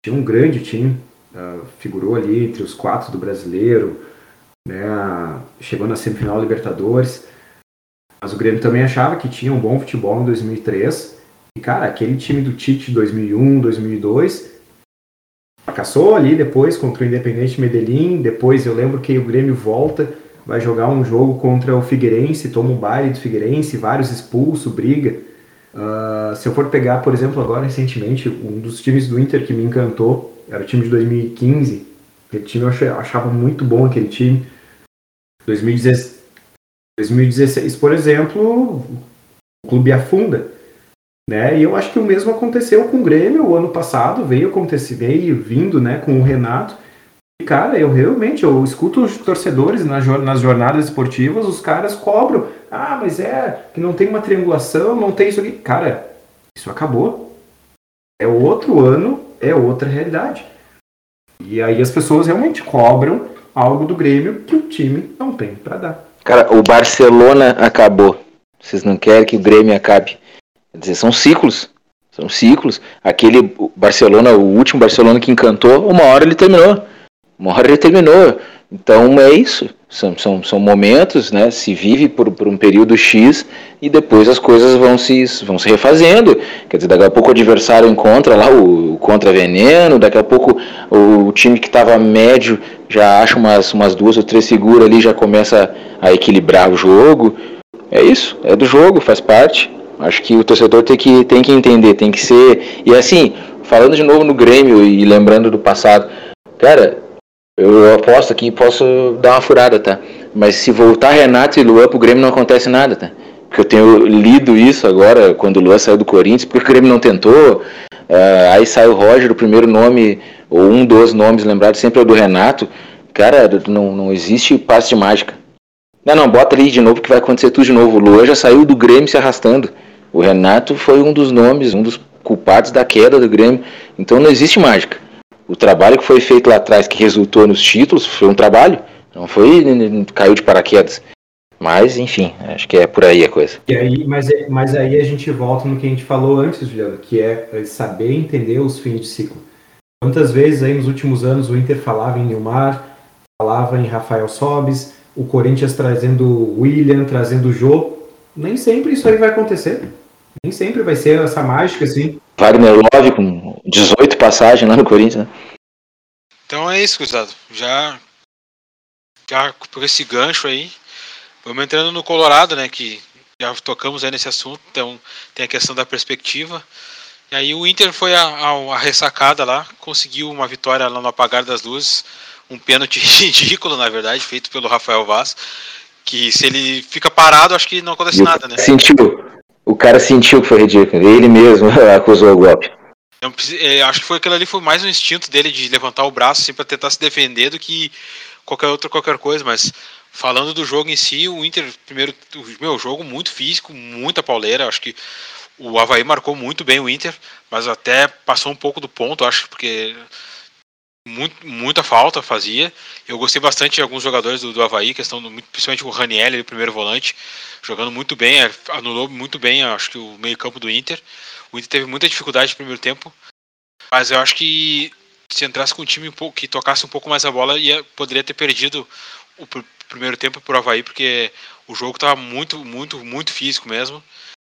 tinha um grande time, uh, figurou ali entre os quatro do brasileiro, né, chegou na semifinal Libertadores, mas o Grêmio também achava que tinha um bom futebol em 2003. E, cara, aquele time do Tite de 2001, 2002 fracassou ali depois contra o Independente Medellín. Depois eu lembro que o Grêmio volta, vai jogar um jogo contra o Figueirense, toma um baile do Figueirense, vários expulsos, briga. Uh, se eu for pegar, por exemplo, agora recentemente, um dos times do Inter que me encantou era o time de 2015. Aquele time eu achava muito bom, aquele time. 2016, 2016, por exemplo, o clube afunda. Né? E eu acho que o mesmo aconteceu com o Grêmio o ano passado, veio acontecer, veio vindo né, com o Renato. E, cara, eu realmente eu escuto os torcedores nas, jornadas esportivas, os caras cobram. Ah, mas é que não tem uma triangulação, não tem isso aqui. Cara, isso acabou. É outro ano, é outra realidade. E aí as pessoas realmente cobram algo do Grêmio que o time não tem para dar. Cara, o Barcelona acabou. Vocês não querem que o Grêmio acabe. Quer dizer, são ciclos. São ciclos. Aquele Barcelona, o último Barcelona que encantou, uma hora ele terminou. Uma hora ele terminou. Então é isso. São, são, são momentos, né? Se vive por, por um período X e depois as coisas vão se, vão se refazendo. Quer dizer, daqui a pouco o adversário encontra lá o, o contra-veneno, daqui a pouco o, o time que estava médio já acha umas, umas duas ou três figuras ali, já começa a equilibrar o jogo. É isso, é do jogo, faz parte. Acho que o torcedor tem que, tem que entender, tem que ser. E assim, falando de novo no Grêmio e lembrando do passado, cara, eu aposto aqui, posso dar uma furada, tá? Mas se voltar Renato e Luan pro Grêmio não acontece nada, tá? Porque eu tenho lido isso agora, quando o Luan saiu do Corinthians, porque o Grêmio não tentou. Uh, aí sai o Roger, o primeiro nome, ou um dos nomes lembrados sempre é o do Renato. Cara, não, não existe passe de mágica. Não, não, bota ali de novo que vai acontecer tudo de novo. O Luan já saiu do Grêmio se arrastando. O Renato foi um dos nomes, um dos culpados da queda do Grêmio. Então não existe mágica o trabalho que foi feito lá atrás, que resultou nos títulos, foi um trabalho. Não foi caiu de paraquedas. Mas, enfim, acho que é por aí a coisa. E aí, mas, é, mas aí a gente volta no que a gente falou antes, Juliano, que é, é saber entender os fins de ciclo. Quantas vezes aí nos últimos anos o Inter falava em Neymar, falava em Rafael Sobis, o Corinthians trazendo o William, trazendo o Jô. Nem sempre isso aí vai acontecer. Nem sempre vai ser essa mágica assim. Wagner Love com 18 passagens lá no Corinthians, né? Então é isso, Cruzado. Já, já por esse gancho aí, vamos entrando no Colorado, né? Que já tocamos aí nesse assunto. Então tem a questão da perspectiva. E aí o Inter foi a, a, a ressacada lá, conseguiu uma vitória lá no apagar das luzes. Um pênalti (laughs) ridículo, na verdade, feito pelo Rafael Vaz. Que se ele fica parado, acho que não acontece nada, né? Sentiu. Cara sentiu que foi ridículo. Ele mesmo (laughs) acusou o golpe. Eu, é, acho que foi aquilo ali foi mais um instinto dele de levantar o braço assim, para tentar se defender do que qualquer outra qualquer coisa, mas falando do jogo em si, o Inter primeiro, meu jogo muito físico, muita pauleira, acho que o Havaí marcou muito bem o Inter, mas até passou um pouco do ponto, acho, porque muito, muita falta fazia. Eu gostei bastante de alguns jogadores do, do Havaí, questão do, principalmente o Raniel, o primeiro volante, jogando muito bem, é, anulou muito bem, acho que o meio-campo do Inter. O Inter teve muita dificuldade no primeiro tempo, mas eu acho que se entrasse com um time que tocasse um pouco mais a bola, ia, poderia ter perdido o primeiro tempo por Havaí, porque o jogo estava muito, muito, muito físico mesmo.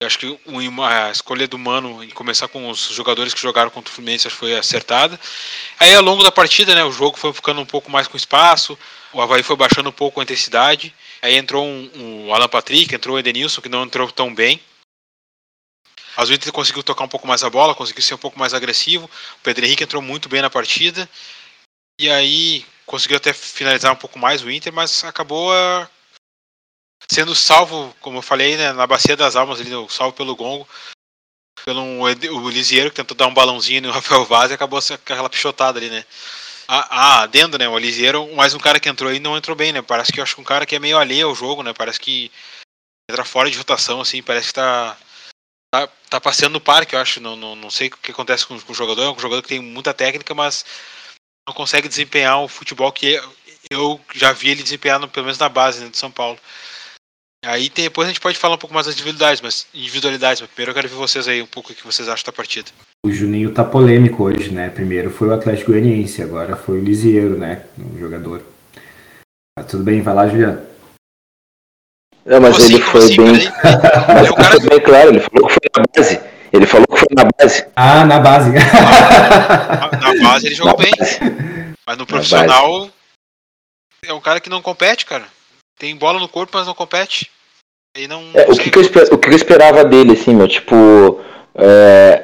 Acho que a escolha do Mano em começar com os jogadores que jogaram contra o Fluminense foi acertada. Aí ao longo da partida, né, o jogo foi ficando um pouco mais com espaço, o Havaí foi baixando um pouco a intensidade. Aí entrou um, um Alan Patrick, entrou o Edenilson, que não entrou tão bem. Às vezes conseguiu tocar um pouco mais a bola, conseguiu ser um pouco mais agressivo. O Pedro Henrique entrou muito bem na partida. E aí conseguiu até finalizar um pouco mais o Inter, mas acabou sendo salvo, como eu falei, né, na bacia das almas, ali, salvo pelo Gongo, pelo um, o Lisieiro que tentou dar um balãozinho no (laughs) Rafael Vaz e acabou aquela pichotada ali, né. Ah, ah, adendo, né, o Lisieiro, mais um cara que entrou aí não entrou bem, né, parece que eu acho que um cara que é meio alheio ao jogo, né, parece que entra fora de rotação, assim, parece que tá, tá, tá passeando no parque, eu acho, não, não, não sei o que acontece com, com o jogador, é um jogador que tem muita técnica, mas não consegue desempenhar o futebol que eu já vi ele desempenhar, no, pelo menos na base né, de São Paulo. Aí tem, depois a gente pode falar um pouco mais das individualidades, mas individualidades, mas primeiro eu quero ver vocês aí um pouco o que vocês acham da partida. O Juninho tá polêmico hoje, né? Primeiro foi o Atlético Goianiense, agora foi o Lisieiro, né? O jogador. Tá tudo bem, vai lá, Juliano. Não, mas ele foi assim, bem. Mas (laughs) é cara... bem claro, ele falou que foi na base. Ele falou que foi na base. Ah, na base. na, na base ele jogou na bem. Base. Mas no profissional é um cara que não compete, cara. Tem bola no corpo, mas não compete. E não, é, o, que, que eu, o que eu esperava dele, assim, meu, tipo. É,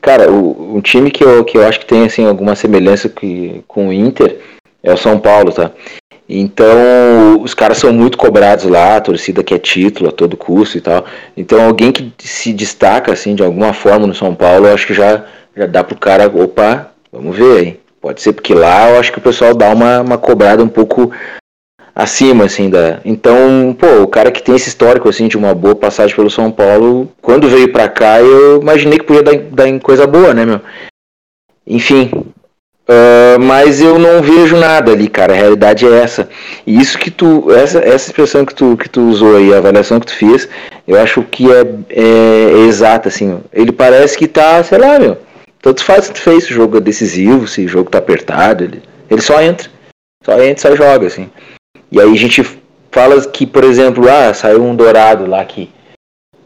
cara, o, um time que eu, que eu acho que tem assim, alguma semelhança que, com o Inter é o São Paulo, tá? Então, os caras são muito cobrados lá, a torcida quer título a todo custo e tal. Então, alguém que se destaca, assim, de alguma forma no São Paulo, eu acho que já, já dá pro cara, opa, vamos ver aí. Pode ser porque lá eu acho que o pessoal dá uma, uma cobrada um pouco acima, assim, da. Então, pô, o cara que tem esse histórico, assim, de uma boa passagem pelo São Paulo, quando veio pra cá, eu imaginei que podia dar, dar em coisa boa, né, meu? Enfim. Uh, mas eu não vejo nada ali, cara. A realidade é essa. E isso que tu. Essa, essa expressão que tu, que tu usou aí, a avaliação que tu fez, eu acho que é, é, é exata, assim. Ele parece que tá, sei lá, meu. Tanto faz que tu fez, se o jogo é decisivo, se o jogo tá apertado, ele, ele só entra. Só entra e só joga, assim. E aí a gente fala que, por exemplo, ah, saiu um dourado lá que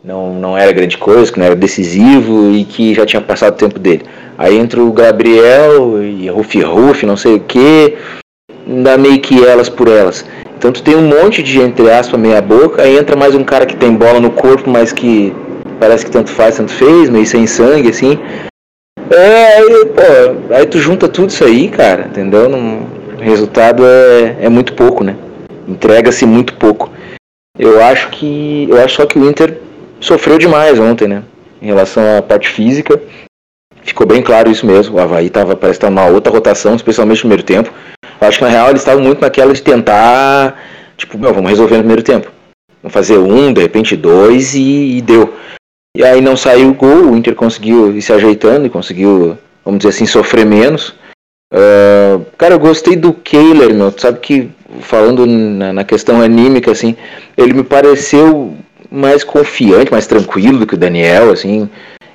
não, não era grande coisa, que não era decisivo e que já tinha passado o tempo dele. Aí entra o Gabriel e Rufi Rufi, não sei o que, dá meio que elas por elas. Então tu tem um monte de, entre aspas, meia boca, aí entra mais um cara que tem bola no corpo, mas que parece que tanto faz, tanto fez, meio sem sangue, assim. É, aí, pô, aí tu junta tudo isso aí, cara, entendeu? Não, o resultado é, é muito pouco, né? Entrega-se muito pouco. Eu acho que eu acho só que o Inter sofreu demais ontem, né? Em relação à parte física, ficou bem claro isso mesmo. O Havaí tava, parece estar numa outra rotação, especialmente no primeiro tempo. Eu acho que na real eles estavam muito naquela de tentar, tipo, meu, vamos resolver no primeiro tempo. Vamos fazer um, de repente dois e, e deu. E aí não saiu o gol, o Inter conseguiu ir se ajeitando e conseguiu, vamos dizer assim, sofrer menos. Uh, cara, eu gostei do Kehler, meu. Tu sabe que falando na, na, questão anímica, assim, ele me pareceu mais confiante, mais tranquilo do que o Daniel, assim,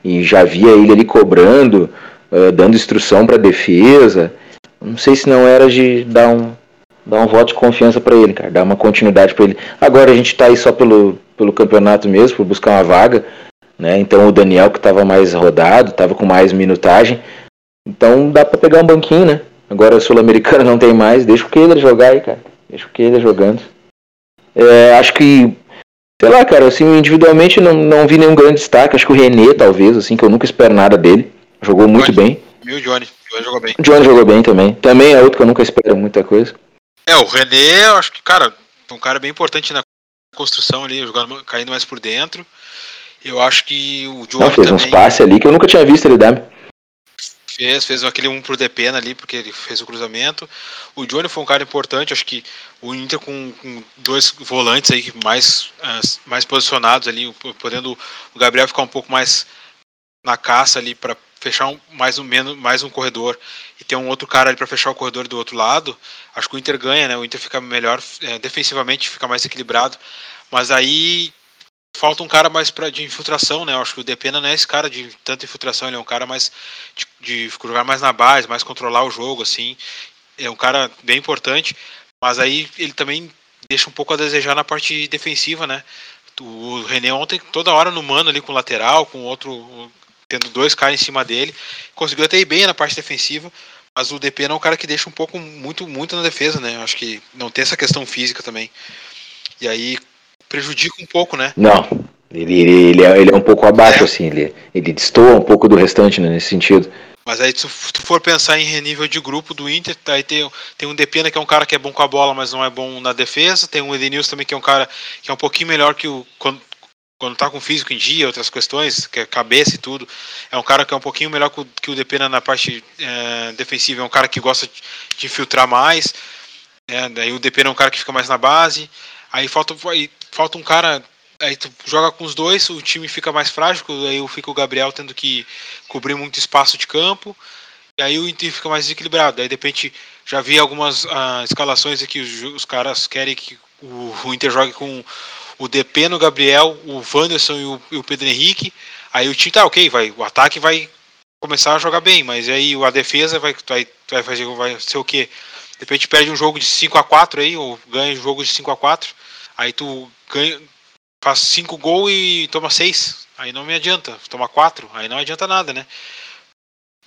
e já via ele ali cobrando, uh, dando instrução para defesa. Não sei se não era de dar um, dar um voto de confiança para ele, cara, dar uma continuidade para ele. Agora a gente está aí só pelo, pelo campeonato mesmo, por buscar uma vaga. né? Então o Daniel que estava mais rodado, estava com mais minutagem. Então dá para pegar um banquinho, né? Agora o Sul-Americano (laughs) não tem mais, deixa o Kehler jogar aí, cara. Deixa o Kehler jogando. É, acho que, sei lá, cara, assim, individualmente não, não vi nenhum grande destaque. Acho que o René, talvez, assim, que eu nunca espero nada dele. Jogou muito Johnny. bem. E o Johnny. O Johnny jogou bem. O Johnny jogou bem também. Também é outro que eu nunca espero muita coisa. É, o René, eu acho que, cara, é um cara bem importante na construção ali, jogando, caindo mais por dentro. Eu acho que o Johnny Não, fez uns também passes ali que eu nunca tinha visto ele dar. Fez, fez aquele um pro Depena ali, porque ele fez o cruzamento. O Johnny foi um cara importante, acho que o Inter com, com dois volantes aí mais, ah, mais posicionados ali, podendo o Gabriel ficar um pouco mais na caça ali para fechar um, mais um menos mais um corredor e ter um outro cara ali para fechar o corredor do outro lado, acho que o Inter ganha, né? O Inter fica melhor é, defensivamente, fica mais equilibrado. Mas aí falta um cara mais pra, de infiltração, né? Eu acho que o Depena não é esse cara de tanta infiltração, ele é um cara mais de, de jogar mais na base, mais controlar o jogo, assim. É um cara bem importante, mas aí ele também deixa um pouco a desejar na parte defensiva, né? O René ontem, toda hora no mano ali com o lateral, com outro, tendo dois caras em cima dele, conseguiu até ir bem na parte defensiva, mas o DP é um cara que deixa um pouco, muito, muito na defesa, né? Acho que não tem essa questão física também. E aí prejudica um pouco, né? Não, ele, ele, é, ele é um pouco abaixo, É. assim, ele, ele destoa um pouco do restante né, nesse sentido. Mas aí, se tu for pensar em nível de grupo do Inter, tá, aí tem, tem um Depena que é um cara que é bom com a bola, mas não é bom na defesa. Tem um Edenilson também que é um cara que é um pouquinho melhor que o. Quando, quando tá com físico em dia, outras questões, que é cabeça e tudo. É um cara que é um pouquinho melhor que o, que o Depena na parte eh, defensiva. É um cara que gosta de, de infiltrar mais. né, daí o Depena é um cara que fica mais na base. Aí falta, aí falta um cara. Aí tu joga com os dois, o time fica mais frágil, aí fica o Gabriel tendo que cobrir muito espaço de campo. E aí o Inter fica mais desequilibrado. Aí de repente já vi algumas ah, escalações aqui, os, os caras querem que o, o Inter jogue com o DP no Gabriel, o Wanderson e o, e o Pedro Henrique. Aí o time tá ok, vai, o ataque vai começar a jogar bem, mas aí a defesa vai, vai, vai fazer vai ser o quê? De repente perde um jogo de 5 a 4 aí, ou ganha um jogo de 5 a 4 aí tu ganha, faz 5 gols e toma 6. Aí não me adianta, toma 4, aí não adianta nada, né?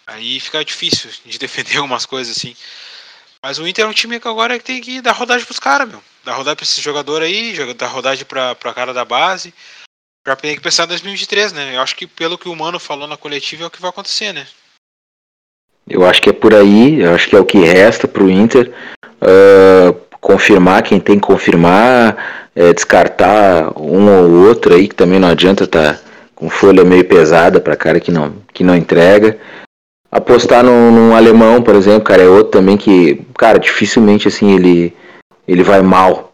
Aí fica difícil de (laughs) defender algumas coisas assim. Mas o Inter é um time que agora tem que dar rodagem pros caras, meu. Dar rodagem pra esse jogador aí, dar rodagem pra, pra cara da base. Tem que pensar em 2023, né? Eu acho que pelo que o Mano falou na coletiva é o que vai acontecer, né? Eu acho que é por aí, eu acho que é o que resta pro Inter. ah, confirmar quem tem que confirmar, é, descartar um ou outro aí, que também não adianta tá com folha meio pesada pra cara que não, que não entrega. Apostar num, num alemão, por exemplo, cara, é outro também que, cara, dificilmente assim ele, ele vai mal.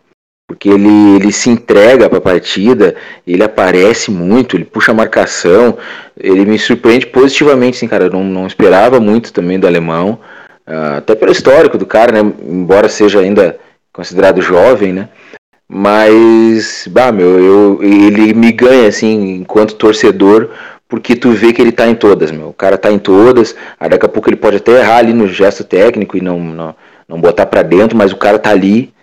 Porque ele, ele se entrega pra partida, ele aparece muito, ele puxa a marcação, ele me surpreende positivamente, assim, cara. Eu não, não esperava muito também do alemão. ah, até pelo histórico do cara, né? Embora seja ainda considerado jovem, né? Mas, bah, meu, eu, ele me ganha, assim, enquanto torcedor, porque tu vê que ele tá em todas, meu. O cara tá em todas, aí daqui a pouco ele pode até errar ali no gesto técnico e não, não, não botar pra dentro, mas o cara tá ali,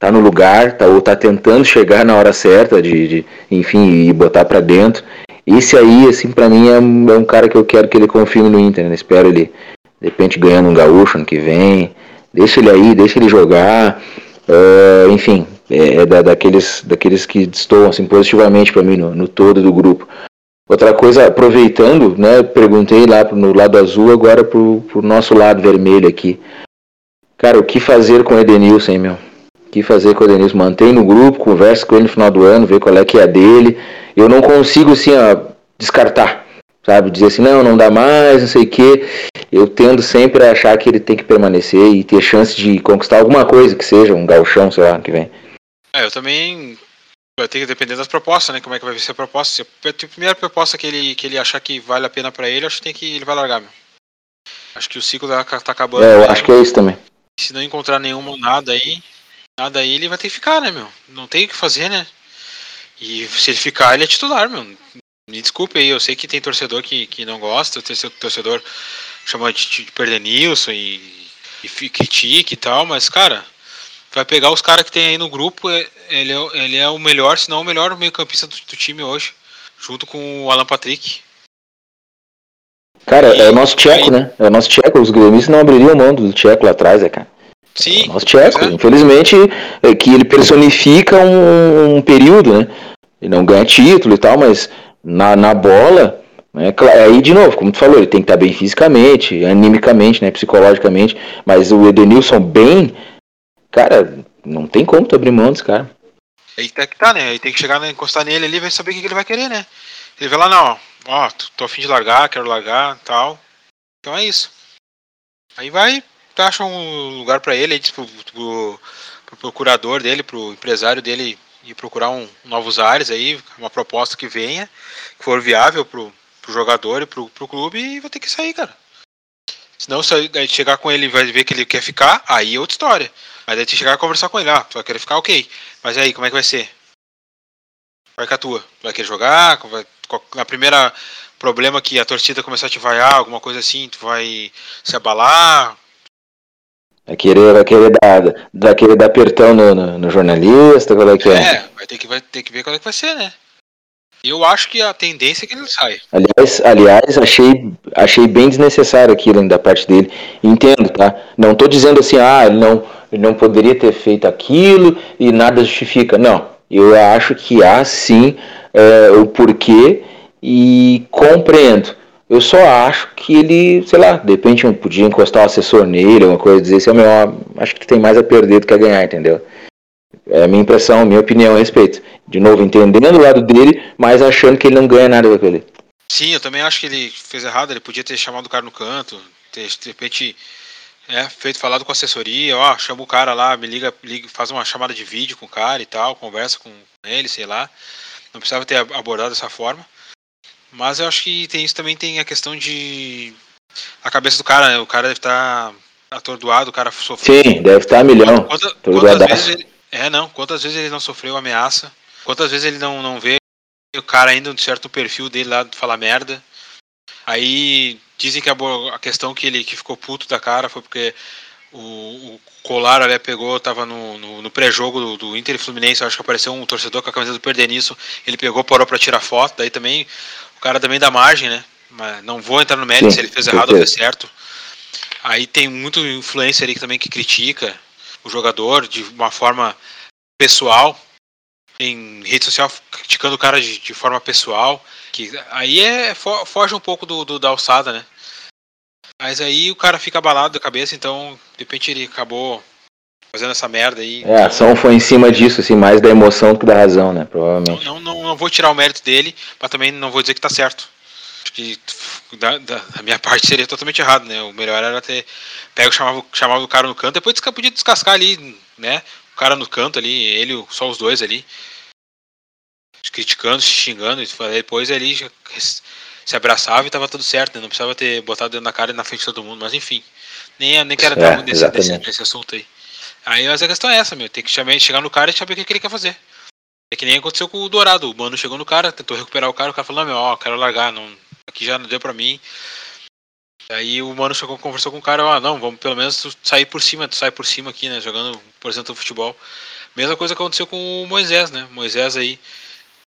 tá no lugar, tá, ou tá tentando chegar na hora certa de, de enfim, e botar pra dentro. Esse aí, assim, pra mim é um, é um cara que eu quero que ele confirme no Inter, né? Espero ele, de repente, ganhando um gaúcho ano que vem. Deixa ele aí, deixa ele jogar. Ah, enfim, é, é da- daqueles, daqueles que destoam assim, positivamente pra mim no, no todo do grupo. Outra coisa, aproveitando, né? Perguntei lá no lado azul, agora pro, pro nosso lado vermelho aqui. Cara, o que fazer com o Edenilson, hein, meu? O que fazer com o Edenilson? Mantém no grupo, conversa com ele no final do ano, vê qual é que é a dele. Eu não consigo, assim, ó, descartar, sabe? Dizer assim, não, não dá mais, não sei o quê. Eu tendo sempre a achar que ele tem que permanecer e ter chance de conquistar alguma coisa, que seja um galchão, sei lá, que vem. É, eu também vai ter que depender das propostas, né? Como é que vai ser a proposta. Se a primeira proposta que ele, que ele achar que vale a pena pra ele, acho que tem que ele vai largar, meu. Acho que o ciclo tá, tá acabando. É, eu mesmo. acho que é isso também. Se não encontrar nenhuma nada aí, nada aí, ele vai ter que ficar, né, meu? Não tem o que fazer, né? E se ele ficar, ele é titular, meu. Me desculpe aí, eu sei que tem torcedor que, que não gosta, tem seu torcedor chama de, de perder Nilson e, e critica e tal, mas, cara, vai pegar os caras que tem aí no grupo, é- ele é, ele é o melhor, se não o melhor meio campista do, do time hoje. junto com o Alan Patrick. Cara, E é o nosso tcheco, aí- né? É o nosso tcheco. Os gremistas não abririam mão do tcheco lá atrás, é, cara. É Sim, o nosso tcheco. pois é. Infelizmente, é que ele personifica um, um período, né? Ele não ganha título e tal, mas na, na bola, né? cla- Aí, de novo, como tu falou, ele tem que estar bem fisicamente, animicamente, né? Psicologicamente. Mas o Edenilson bem, cara, não tem como tu abrir mão desse cara. Aí tá que tá, né? Aí tem que chegar, né, encostar nele ali e vai saber o que, que ele vai querer, né? Ele vai lá, não, ó, tô, tô a fim de largar, quero largar tal. Então é isso. Aí vai, acha um lugar pra ele, aí diz pro, pro, pro procurador dele, pro empresário dele ir procurar um, novos ares aí, uma proposta que venha, que for viável pro, pro jogador e pro, pro clube e vai ter que sair, cara. Senão, se aí chegar com ele e vai ver que ele quer ficar, aí é outra história. Mas aí tem que chegar e conversar com ele, ah, tu vai querer ficar, ok. Mas aí, como é que vai ser? Vai com a tua. Vai querer jogar? Vai, na primeira problema que a torcida começar a te vaiar, alguma coisa assim, tu vai se abalar? Vai querer, vai querer dar, vai querer dar apertão no, no, no jornalista, qual é que é? É, vai ter que, vai ter que ver qual é que vai ser, né? Eu acho que a tendência é que ele saia. Aliás, aliás achei, achei bem desnecessário aquilo da parte dele. Entendo, tá? Não tô dizendo assim, ah, ele não, ele não poderia ter feito aquilo e nada justifica. Não. Eu acho que há sim é, o porquê e compreendo. Eu só acho que ele, sei lá, de repente um- podia encostar o assessor nele, alguma coisa, dizer assim, "Ó, meu, ó, acho que tem mais a perder do que a ganhar, entendeu? É a minha impressão, a minha opinião a respeito. De novo, entendendo o lado dele, mas achando que ele não ganha nada com aquele. Sim, eu também acho que ele fez errado, ele podia ter chamado o cara no canto, ter de repente é, feito falado com a assessoria, ó, chama o cara lá, me liga, liga, faz uma chamada de vídeo com o cara e tal, conversa com ele, sei lá. Não precisava ter abordado dessa forma. Mas eu acho que tem isso também tem a questão de a cabeça do cara, né? O cara deve estar atordoado, o cara sofreu. Sim, deve estar a milhão. Quanta- quantas vezes ele, é, não, quantas vezes ele não sofreu ameaça? Quantas vezes ele não, não vê o cara ainda um certo perfil dele lá falar merda? Aí dizem que a, a questão que ele que ficou puto da cara foi porque o, o Colar ali pegou, tava no, no, no pré-jogo do, do Inter e Fluminense, eu acho que apareceu um torcedor com a camisa do Perdenisso, ele pegou, parou pra tirar foto, daí também o cara também dá margem, né? Mas não vou entrar no mérito Sim, se ele fez errado ou fez certo. Aí tem muito influencer aí também que critica o jogador de uma forma pessoal, em rede social criticando o cara de, de forma pessoal, que aí é fo- foge um pouco do, do- da alçada, né? Mas aí o cara fica abalado da cabeça, então de repente ele acabou fazendo essa merda aí. É, a ação foi em cima disso, assim, mais da emoção do que da razão, né? Provavelmente. Não, não, não vou tirar o mérito dele, mas também não vou dizer que tá certo. Acho que da, da- da minha (laughs) parte seria totalmente errado, né? O melhor era ter pego, chamava, chamava o cara no canto, depois podia descascar ali, né? O cara no canto ali, ele, só os dois ali. Criticando, se xingando, e depois ele já se abraçava e tava tudo certo, né? Não precisava ter botado dentro da cara e na frente de todo mundo, mas enfim. Nem, nem quero entrar É, muito nesse, nesse, nesse assunto aí. Aí mas a questão é essa, meu. Tem que chegar no cara e saber o que, ele quer fazer. É que nem aconteceu com o Dourado. O mano chegou no cara, tentou recuperar o cara, o cara falou, meu, ó, quero largar, não, aqui já não deu pra mim. Aí o mano chegou, conversou com o cara, ó, não, vamos pelo menos sair por cima, tu sai por cima aqui, né? Jogando, por exemplo, futebol. Mesma coisa que aconteceu com o Moisés, né? Moisés aí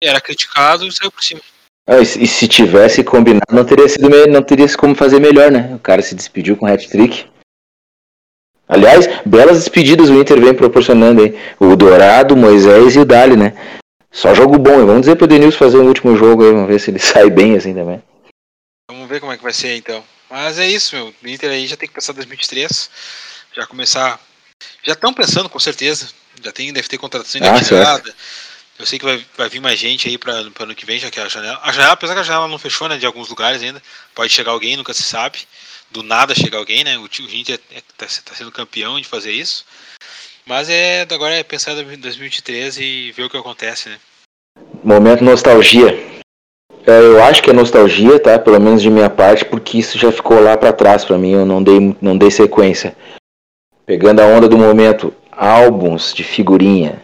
era criticado e saiu por cima. Ah, e, se- se tivesse combinado, não teria sido não teria como fazer melhor, né? O cara se despediu com hat-trick. Aliás, belas despedidas o Inter vem proporcionando aí. O Dourado, o Moisés e o Dali, né? Só jogo bom. E vamos dizer pro Denilson fazer um último jogo aí, vamos ver se ele (laughs) sai bem assim também. Vamos ver como é que vai ser então. Mas é isso, meu. O Inter aí já tem que pensar em 2023. Já começar. Já estão pensando, com certeza. Já tem, deve ter contratação Ah, engatilhada. Eu sei que vai, vai vir mais gente aí para o ano que vem, já que a janela. A janela, apesar que a janela não fechou, né? De alguns lugares ainda. Pode chegar alguém, nunca se sabe. Do nada chega alguém, né? O, ti- o Inter está sendo campeão de fazer isso. Mas é agora é pensar em 2023 e ver o que acontece, né? Momento nostalgia. É, eu acho que é nostalgia, tá? Pelo menos de minha parte, porque isso já ficou lá pra trás pra mim. Eu não dei, não dei sequência. Pegando a onda do momento, álbuns de figurinha.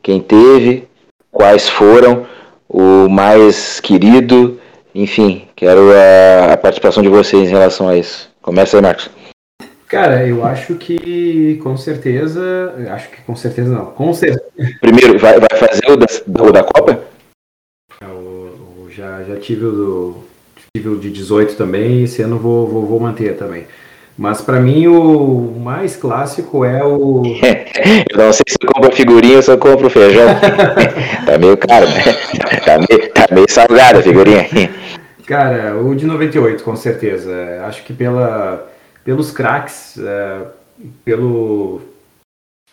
Quem teve, quais foram, o mais querido, enfim, quero a, a participação de vocês em relação a isso. Começa aí, Marcos. Cara, eu acho que com certeza. Acho que com certeza não. Com certeza. Primeiro, vai, vai fazer o da, o da Copa? O já, já tive o, do, tive o de 18 também, esse ano vou, vou, vou manter também. Mas para mim o mais clássico é o. (laughs) eu não sei se eu compro figurinha ou se eu compro feijão. (laughs) tá meio caro, né? Tá meio, tá meio salgado a figurinha. Cara, o de 98, com certeza. Acho que pela, pelos craques, é, pelo.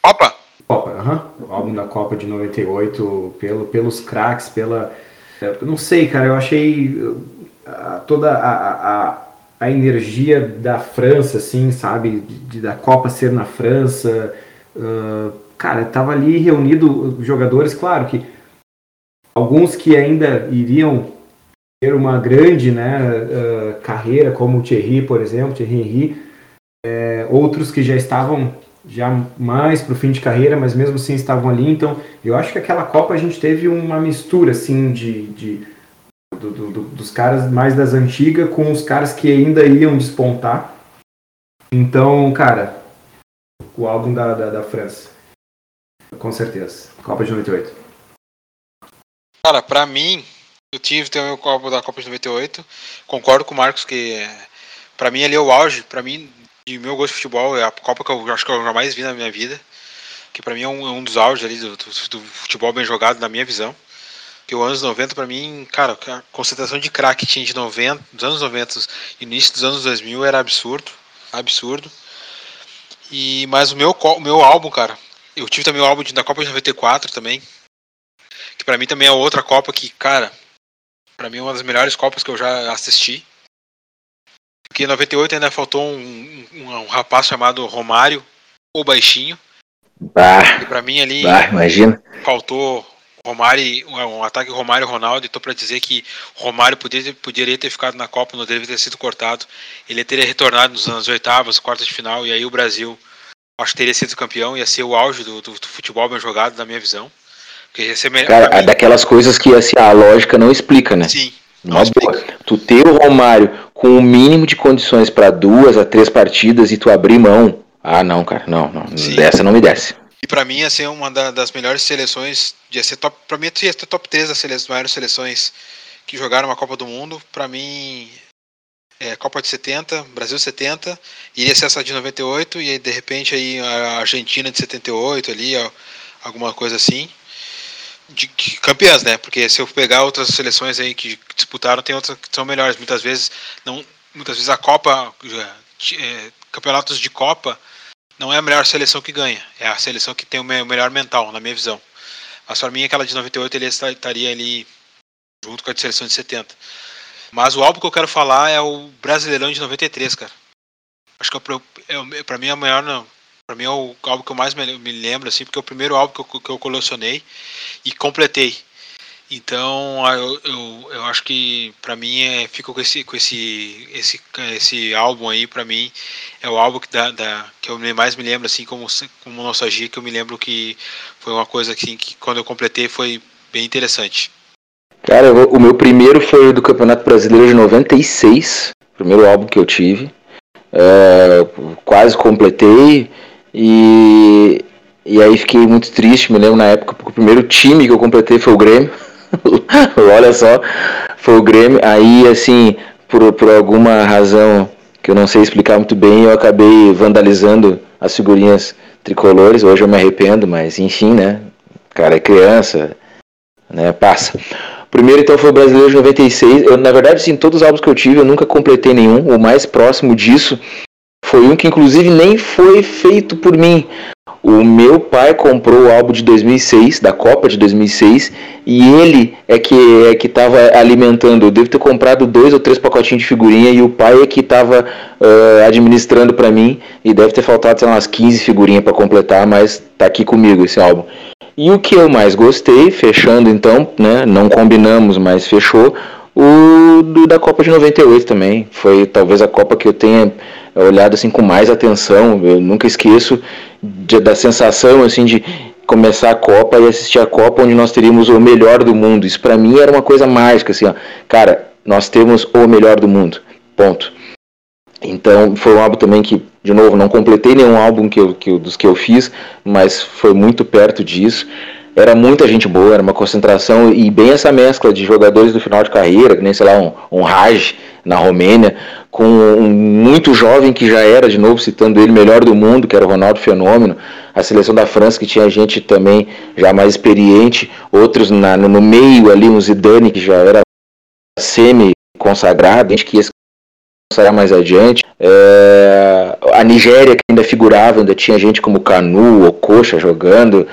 Copa? Copa, aham. Uhum. O álbum da Copa de 98, pelo, pelos craques, pela. É, não sei, cara, eu achei uh, toda a, a a energia da França, assim, sabe? De, da Copa ser na França. Uh, cara, tava ali reunido jogadores, claro que alguns que ainda iriam ter uma grande né, uh, carreira, como o Thierry, por exemplo, Thierry Henry, é, outros que já estavam já mais para o fim de carreira, mas mesmo assim estavam ali. Então, eu acho que aquela Copa a gente teve uma mistura assim de, de do, do, dos caras mais das antigas com os caras que ainda iam despontar. Então, cara, o álbum da, da, da França. Com certeza. Copa de 98. Cara, pra mim, eu tive também o álbum da Copa de 98. Concordo com o Marcos que pra mim ali é o auge. Pra mim, de meu gosto de futebol, é a Copa que eu acho que eu jamais vi na minha vida. Que pra mim é um, é um dos auges ali do, do, do futebol bem jogado, na minha visão. Que os anos 90 para mim, cara, a concentração de crack tinha de 90, dos anos 90, início dos anos 2000 era absurdo, absurdo. E mas o meu o meu álbum, cara, eu tive também o álbum da Copa de 94 também, que para mim também é outra Copa que, cara, para mim é uma das melhores Copas que eu já assisti. Porque em 98 ainda faltou um, um, um rapaz chamado Romário, o baixinho. Bah, e para mim ali bah, imagina. faltou Romário, um ataque Romário Ronaldo, estou para dizer que Romário poderia, poderia ter ficado na Copa, não deveria ter sido cortado. Ele teria retornado nos anos oitavas, quartas de final, e aí o Brasil acho que teria sido campeão, ia ser o auge do, do, do futebol bem jogado, na minha visão. Porque ia ser melhor, Cara, é daquelas coisas que assim, a lógica não explica, né? Sim. Não explica. Tu ter o Romário com o mínimo de condições para duas a três partidas e tu abrir mão. Ah, não, cara, não, não. Sim. Dessa não me desce. E para mim ia ser uma da, das melhores seleções, ia ser top, para mim ia ser top 3 das seleções, maiores seleções que jogaram uma Copa do Mundo. Para mim é, Copa de 70, Brasil 70, iria ser essa de 98 e de repente aí a Argentina de 78 ali, alguma coisa assim. De, campeãs, né? Porque se eu pegar outras seleções aí que disputaram, tem outras que são melhores. Muitas vezes não, muitas vezes a Copa, é, campeonatos de Copa não é a melhor seleção que ganha, é a seleção que tem o melhor mental, na minha visão. Mas para mim, aquela de 98 ele estaria ali junto com a de seleção de 70. Mas o álbum que eu quero falar é o Brasileirão de 93, cara. Acho que é, é, para mim é o maior, não. Para mim é o álbum que eu mais me, lembro, assim, porque é o primeiro álbum que eu, que eu colecionei e completei. Então eu, eu, eu acho que para mim é, fica com esse com esse esse esse álbum aí para mim é o álbum que dá, dá, que eu mais me lembro assim como como nostalgia que eu me lembro que foi uma coisa assim que quando eu completei foi bem interessante. Cara, o meu primeiro foi do Campeonato Brasileiro de 96, primeiro álbum que eu tive. É, quase completei e e aí fiquei muito triste, me lembro na época, porque o primeiro time que eu completei foi o Grêmio. (laughs) Olha só, foi o Grêmio. Aí, assim, por, por alguma razão que eu não sei explicar muito bem, eu acabei vandalizando as figurinhas tricolores. Hoje eu me arrependo, mas enfim, né? cara é criança, né? Passa. Primeiro então foi o Brasileiro de 96. Eu, na verdade, sim, todos os álbuns que eu tive, eu nunca completei nenhum. O mais próximo disso foi um que inclusive nem foi feito por mim. O meu pai comprou o álbum de 2006, da Copa de 2006, e ele é que é que estava alimentando. Eu devo ter comprado dois ou três pacotinhos de figurinha e o pai é que estava uh, administrando para mim e deve ter faltado sei lá, umas 15 figurinhas para completar, mas tá aqui comigo esse álbum. E o que eu mais gostei, fechando então, né, não combinamos, mas fechou, o do, da Copa de 98 também. Foi talvez a Copa que eu tenha olhado assim com mais atenção. Eu nunca esqueço de, da sensação assim de começar a Copa e assistir a Copa onde nós teríamos o melhor do mundo. Isso para mim era uma coisa mágica assim, ó. Cara, nós temos o melhor do mundo. Ponto. Então foi um álbum também que, de novo, não completei nenhum álbum que eu, que dos que eu fiz, mas foi muito perto disso. Era muita gente boa, era uma concentração e bem essa mescla de jogadores do final de carreira, que nem sei lá, um, um Raj na Romênia, com um muito jovem que já era, de novo citando ele, melhor do mundo, que era o Ronaldo Fenômeno, a seleção da França que tinha gente também já mais experiente, outros na, no meio ali, um Zidane que já era semi-consagrado, gente que ia consagrar mais adiante, é, a Nigéria que ainda figurava, ainda tinha gente como Canu, Okocha jogando,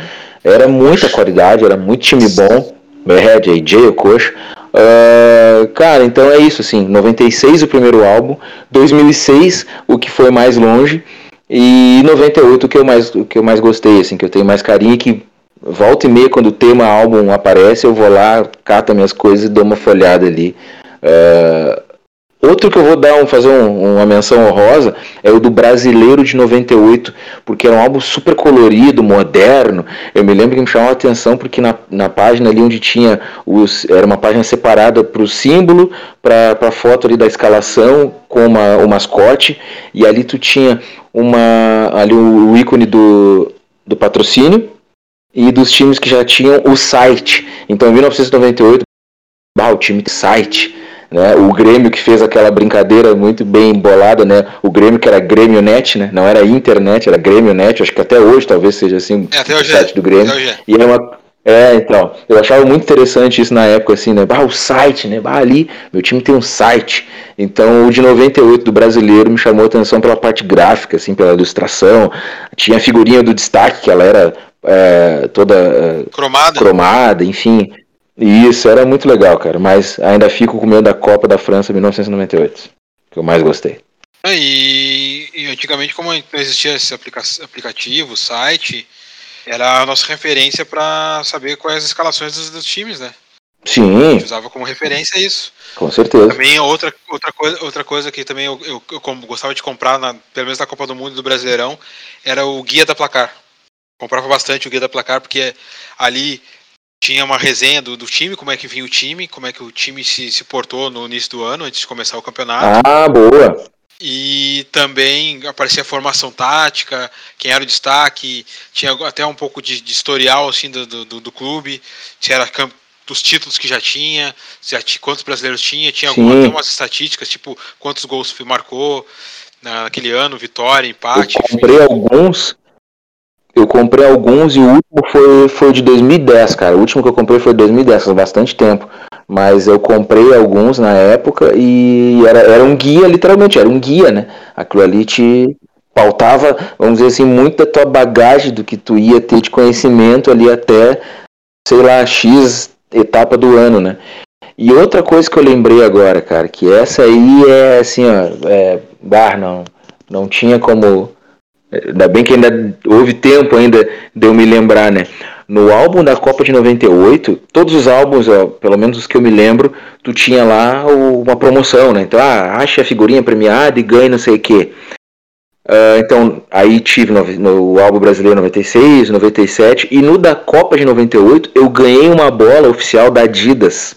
era muita qualidade, era muito time bom. É, JJ, o Coxa. Uh, cara, então é isso, assim. 96 o primeiro álbum, 2006 o que foi mais longe e 98 o que eu mais, o que eu mais gostei, assim, que eu tenho mais carinho que volta e meia quando o tema álbum aparece eu vou lá, cato minhas coisas e dou uma folhada ali. Uh, Outro que eu vou dar um, fazer um, uma menção honrosa é o do Brasileiro de 98, porque era um álbum super colorido, moderno. Eu me lembro que me chamou a atenção porque na, na página ali onde tinha os. Era uma página separada para o símbolo, para a foto ali da escalação com uma, o mascote, e ali tu tinha uma ali o, o ícone do, do patrocínio e dos times que já tinham o site. Então em 1998, bah, o time site né? O Grêmio que fez aquela brincadeira muito bem embolada, né? O Grêmio que era Grêmio Net, né? Não era internet, era Grêmio Net. Acho que até hoje talvez seja assim é, até o hoje site é. do Grêmio. Hoje é. E é uma é, então, eu achava muito interessante isso na época, assim, né? Bah, o site, né? Bah, ali, meu time tem um site. Então, o de 98 do brasileiro me chamou a atenção pela parte gráfica, assim, pela ilustração. Tinha a figurinha do destaque, que ela era é, toda é, Cromada. cromada, enfim. E isso era muito legal, cara. Mas ainda fico com o meu da Copa da França 1998, que eu mais gostei. Ah, e, e antigamente, como não existia esse aplica aplicativo, site, era a nossa referência para saber quais as escalações dos, dos times, né? A Sim, gente usava como referência isso. com certeza. Também outra, outra, coisa, outra coisa que também eu, eu, eu gostava de comprar, na, pelo menos na Copa do Mundo e do Brasileirão, era o guia da placar. Comprava bastante o guia da placar, porque ali tinha uma resenha do, do time, como é que vinha o time, como é que o time se, se portou no início do ano, antes de começar o campeonato. Ah, boa. E também aparecia a formação tática, quem era o destaque, tinha até um pouco de, de historial assim do, do, do clube, se era camp- dos títulos que já tinha, se quantos brasileiros tinha, tinha Sim. alguma, até umas estatísticas, tipo quantos gols marcou naquele ano, vitória, empate. Eu enfim. comprei alguns. Eu comprei alguns e o último foi, foi de 2010, cara. O último que eu comprei foi de 2010, faz bastante tempo. Mas eu comprei alguns na época e era, era um guia, literalmente, era um guia, né? Aquilo ali te pautava, vamos dizer assim, muito da tua bagagem do que tu ia ter de conhecimento ali até, sei lá, X etapa do ano, né? E outra coisa que eu lembrei agora, cara, que essa aí é assim, ó, é, bar, não, não tinha como Ainda bem que ainda houve tempo ainda de eu me lembrar, né? No álbum da Copa de 98, todos os álbuns, ó, pelo menos os que eu me lembro, tu tinha lá o- uma promoção, né? Então, ah, acha a figurinha premiada e ganha não sei o quê. Ah, então, aí tive no, no álbum brasileiro 96, 97, e no da Copa de 98 eu ganhei uma bola oficial da Adidas.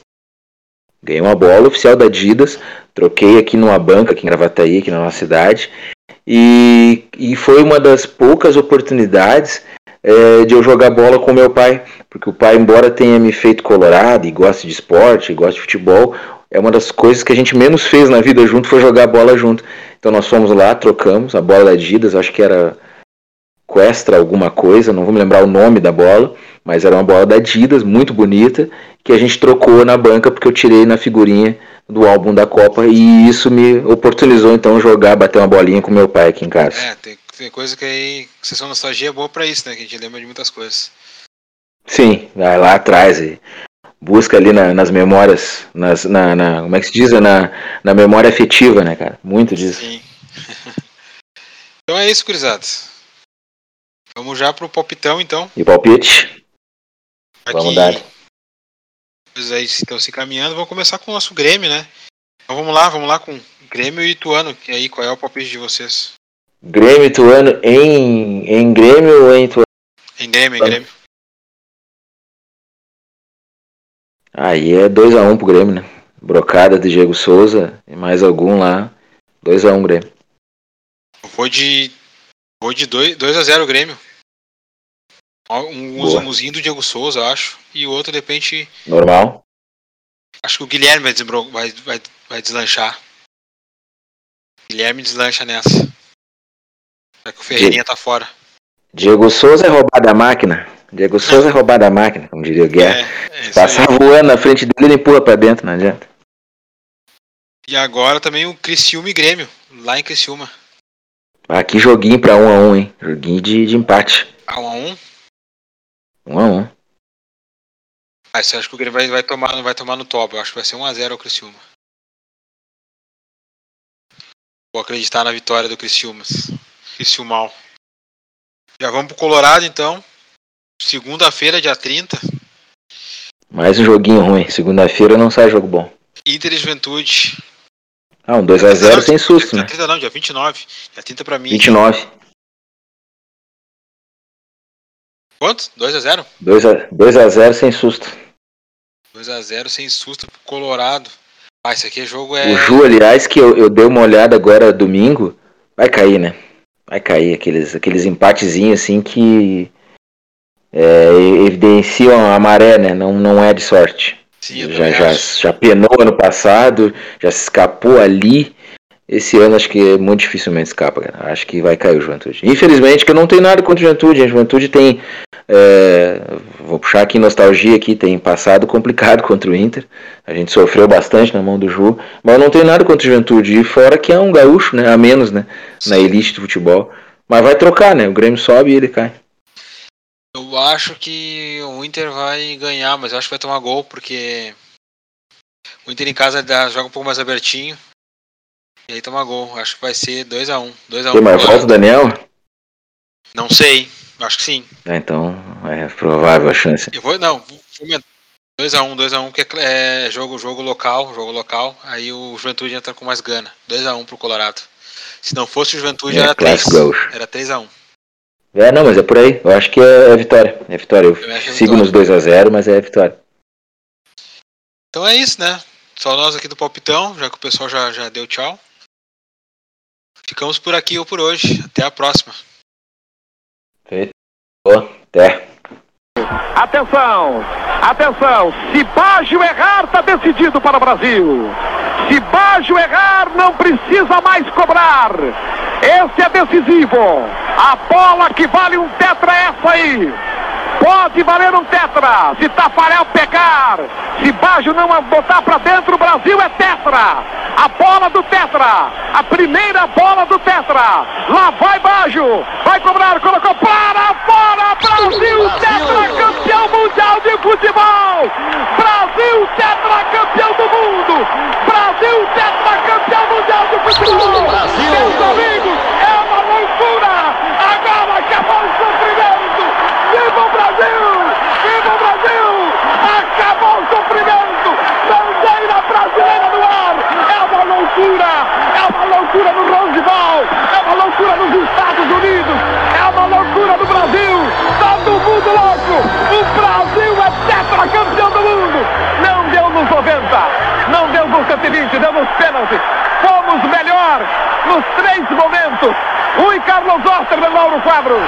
Ganhei uma bola oficial da Adidas, troquei aqui numa banca, aqui em Gravataí, aqui na nossa cidade, e, e foi uma das poucas oportunidades é, de eu jogar bola com meu pai, porque o pai, embora tenha me feito colorado e goste de esporte, goste de futebol, é uma das coisas que a gente menos fez na vida junto foi jogar bola junto. Então nós fomos lá, trocamos a bola da Adidas, acho que era Questra alguma coisa, não vou me lembrar o nome da bola, mas era uma bola da Adidas, muito bonita, que a gente trocou na banca porque eu tirei na figurinha do álbum da Copa e isso me oportunizou então jogar, bater uma bolinha com meu pai aqui em casa. É, tem, tem coisa que aí. Sessão nostalgia é boa pra isso, né? Que a gente lembra de muitas coisas. Sim, vai lá atrás e busca ali na- nas memórias, nas, na, na- como é que se diz? Na, na memória afetiva, né, cara? Muito disso. Sim. (laughs) então é isso, gurizada. Vamos já pro palpitão, então. E palpite? Vamos dar. Vocês aí estão se encaminhando. Vamos começar com o nosso Grêmio, né? Então vamos lá, vamos lá com Grêmio e Ituano. E aí, qual é o palpite de vocês? Grêmio e Ituano em, em Grêmio ou em Ituano? Em Grêmio, em. Grêmio. Aí é 2x1 pro Grêmio, né? Brocada do Diego Souza e mais algum lá. 2x1 Grêmio. Eu vou de. Vou de 2 a 0 Grêmio. Um Boa. zumuzinho do Diego Souza, acho. E o outro, de repente, Normal. acho que o Guilherme vai, desembro- vai, vai, vai deslanchar. Guilherme deslancha nessa. Já que o Ferreirinha tá fora. Diego Souza é roubar da máquina. Diego Souza é roubar da máquina, como diria o Guerra. É, é Passar voando na frente dele, ele empurra pra dentro, não adianta. E agora também o Criciúma e Grêmio, lá em Criciúma. Aqui joguinho pra um a um, hein? Joguinho de, de empate. A 1 a 1 Um a um. Ah, você acha que o Grêmio vai, vai tomar, vai tomar no top? Eu acho que vai ser 1x0 o Criciúma. Vou acreditar na vitória do Criciúma. Criciúmal. Já vamos pro Colorado então. Segunda-feira, dia 30. Mais um joguinho ruim. Segunda-feira não sai jogo bom. Inter e Juventude. Ah, um 2x0 sem susto, dia né? 30 não, dia 29. Dia 30 pra mim. 29. Quanto? 2x0? 2x0 sem susto. 2x0 sem susto pro Colorado. Ah, esse aqui é jogo é. O Ju, aliás, que eu, eu dei uma olhada agora domingo, vai cair, né? Vai cair aqueles, aqueles empatezinhos assim que é, evidenciam a maré, né? Não, não é de sorte. Sim, Já, já, já penou ano passado, já se escapou ali. Esse ano acho que muito dificilmente escapa, cara. Acho que vai cair o Juventude. Infelizmente, que eu não tenho nada contra o Juventude. A Juventude tem. é, vou puxar aqui nostalgia aqui, tem passado complicado (laughs) contra o Inter. A gente sofreu bastante na mão do Ju, mas eu não tenho nada contra o Juventude. E fora que é um gaúcho, né? A menos, né? Na Sim. elite do futebol. Mas vai trocar, né? O Grêmio sobe e ele cai. Eu acho que o Inter vai ganhar, mas eu acho que vai tomar gol, porque o Inter em casa dá- joga um pouco mais abertinho. E aí toma gol. Acho que vai ser 2x1. 2x1. Tem mais volta, Daniel? Não sei. Acho que sim. Ah, então é provável a chance. Eu vou. Não, vou aumentar. 2x1, 2x1, que é, é jogo, jogo local, jogo local. Aí o Juventude entra com mais gana. 2x1 pro Colorado. Se não fosse o Juventude, É, era 3. clássico gaúcho. Era 3x1. É, não, mas é por aí. Eu acho que é, é vitória. É vitória. Eu Eu é sigo nos 2x0, mas é vitória. Então é isso, né? Só nós aqui do Palpitão, já que o pessoal já, já deu tchau. Ficamos por aqui ou por hoje. Até a próxima. Boa, até. Atenção, atenção. Se Baggio errar, está decidido para o Brasil. Se Baggio errar, não precisa mais cobrar. Esse é decisivo. A bola que vale um tetra é essa aí. Pode valer um tetra. Se Tafarel pegar, se Baggio não botar para dentro, o Brasil é tetra. A bola do tetra. A primeira bola do tetra. Lá vai Baggio. Vai cobrar, colocou para fora. Brasil, tetra campeão mundial de futebol. Brasil, tetra campeão do mundo. Brasil, tetra campeão mundial de futebol. Brasil. Meus amigos, 120, deu nos pênaltis! Fomos melhor nos três momentos! Rui Carlos Osterman, Lauro Quadros!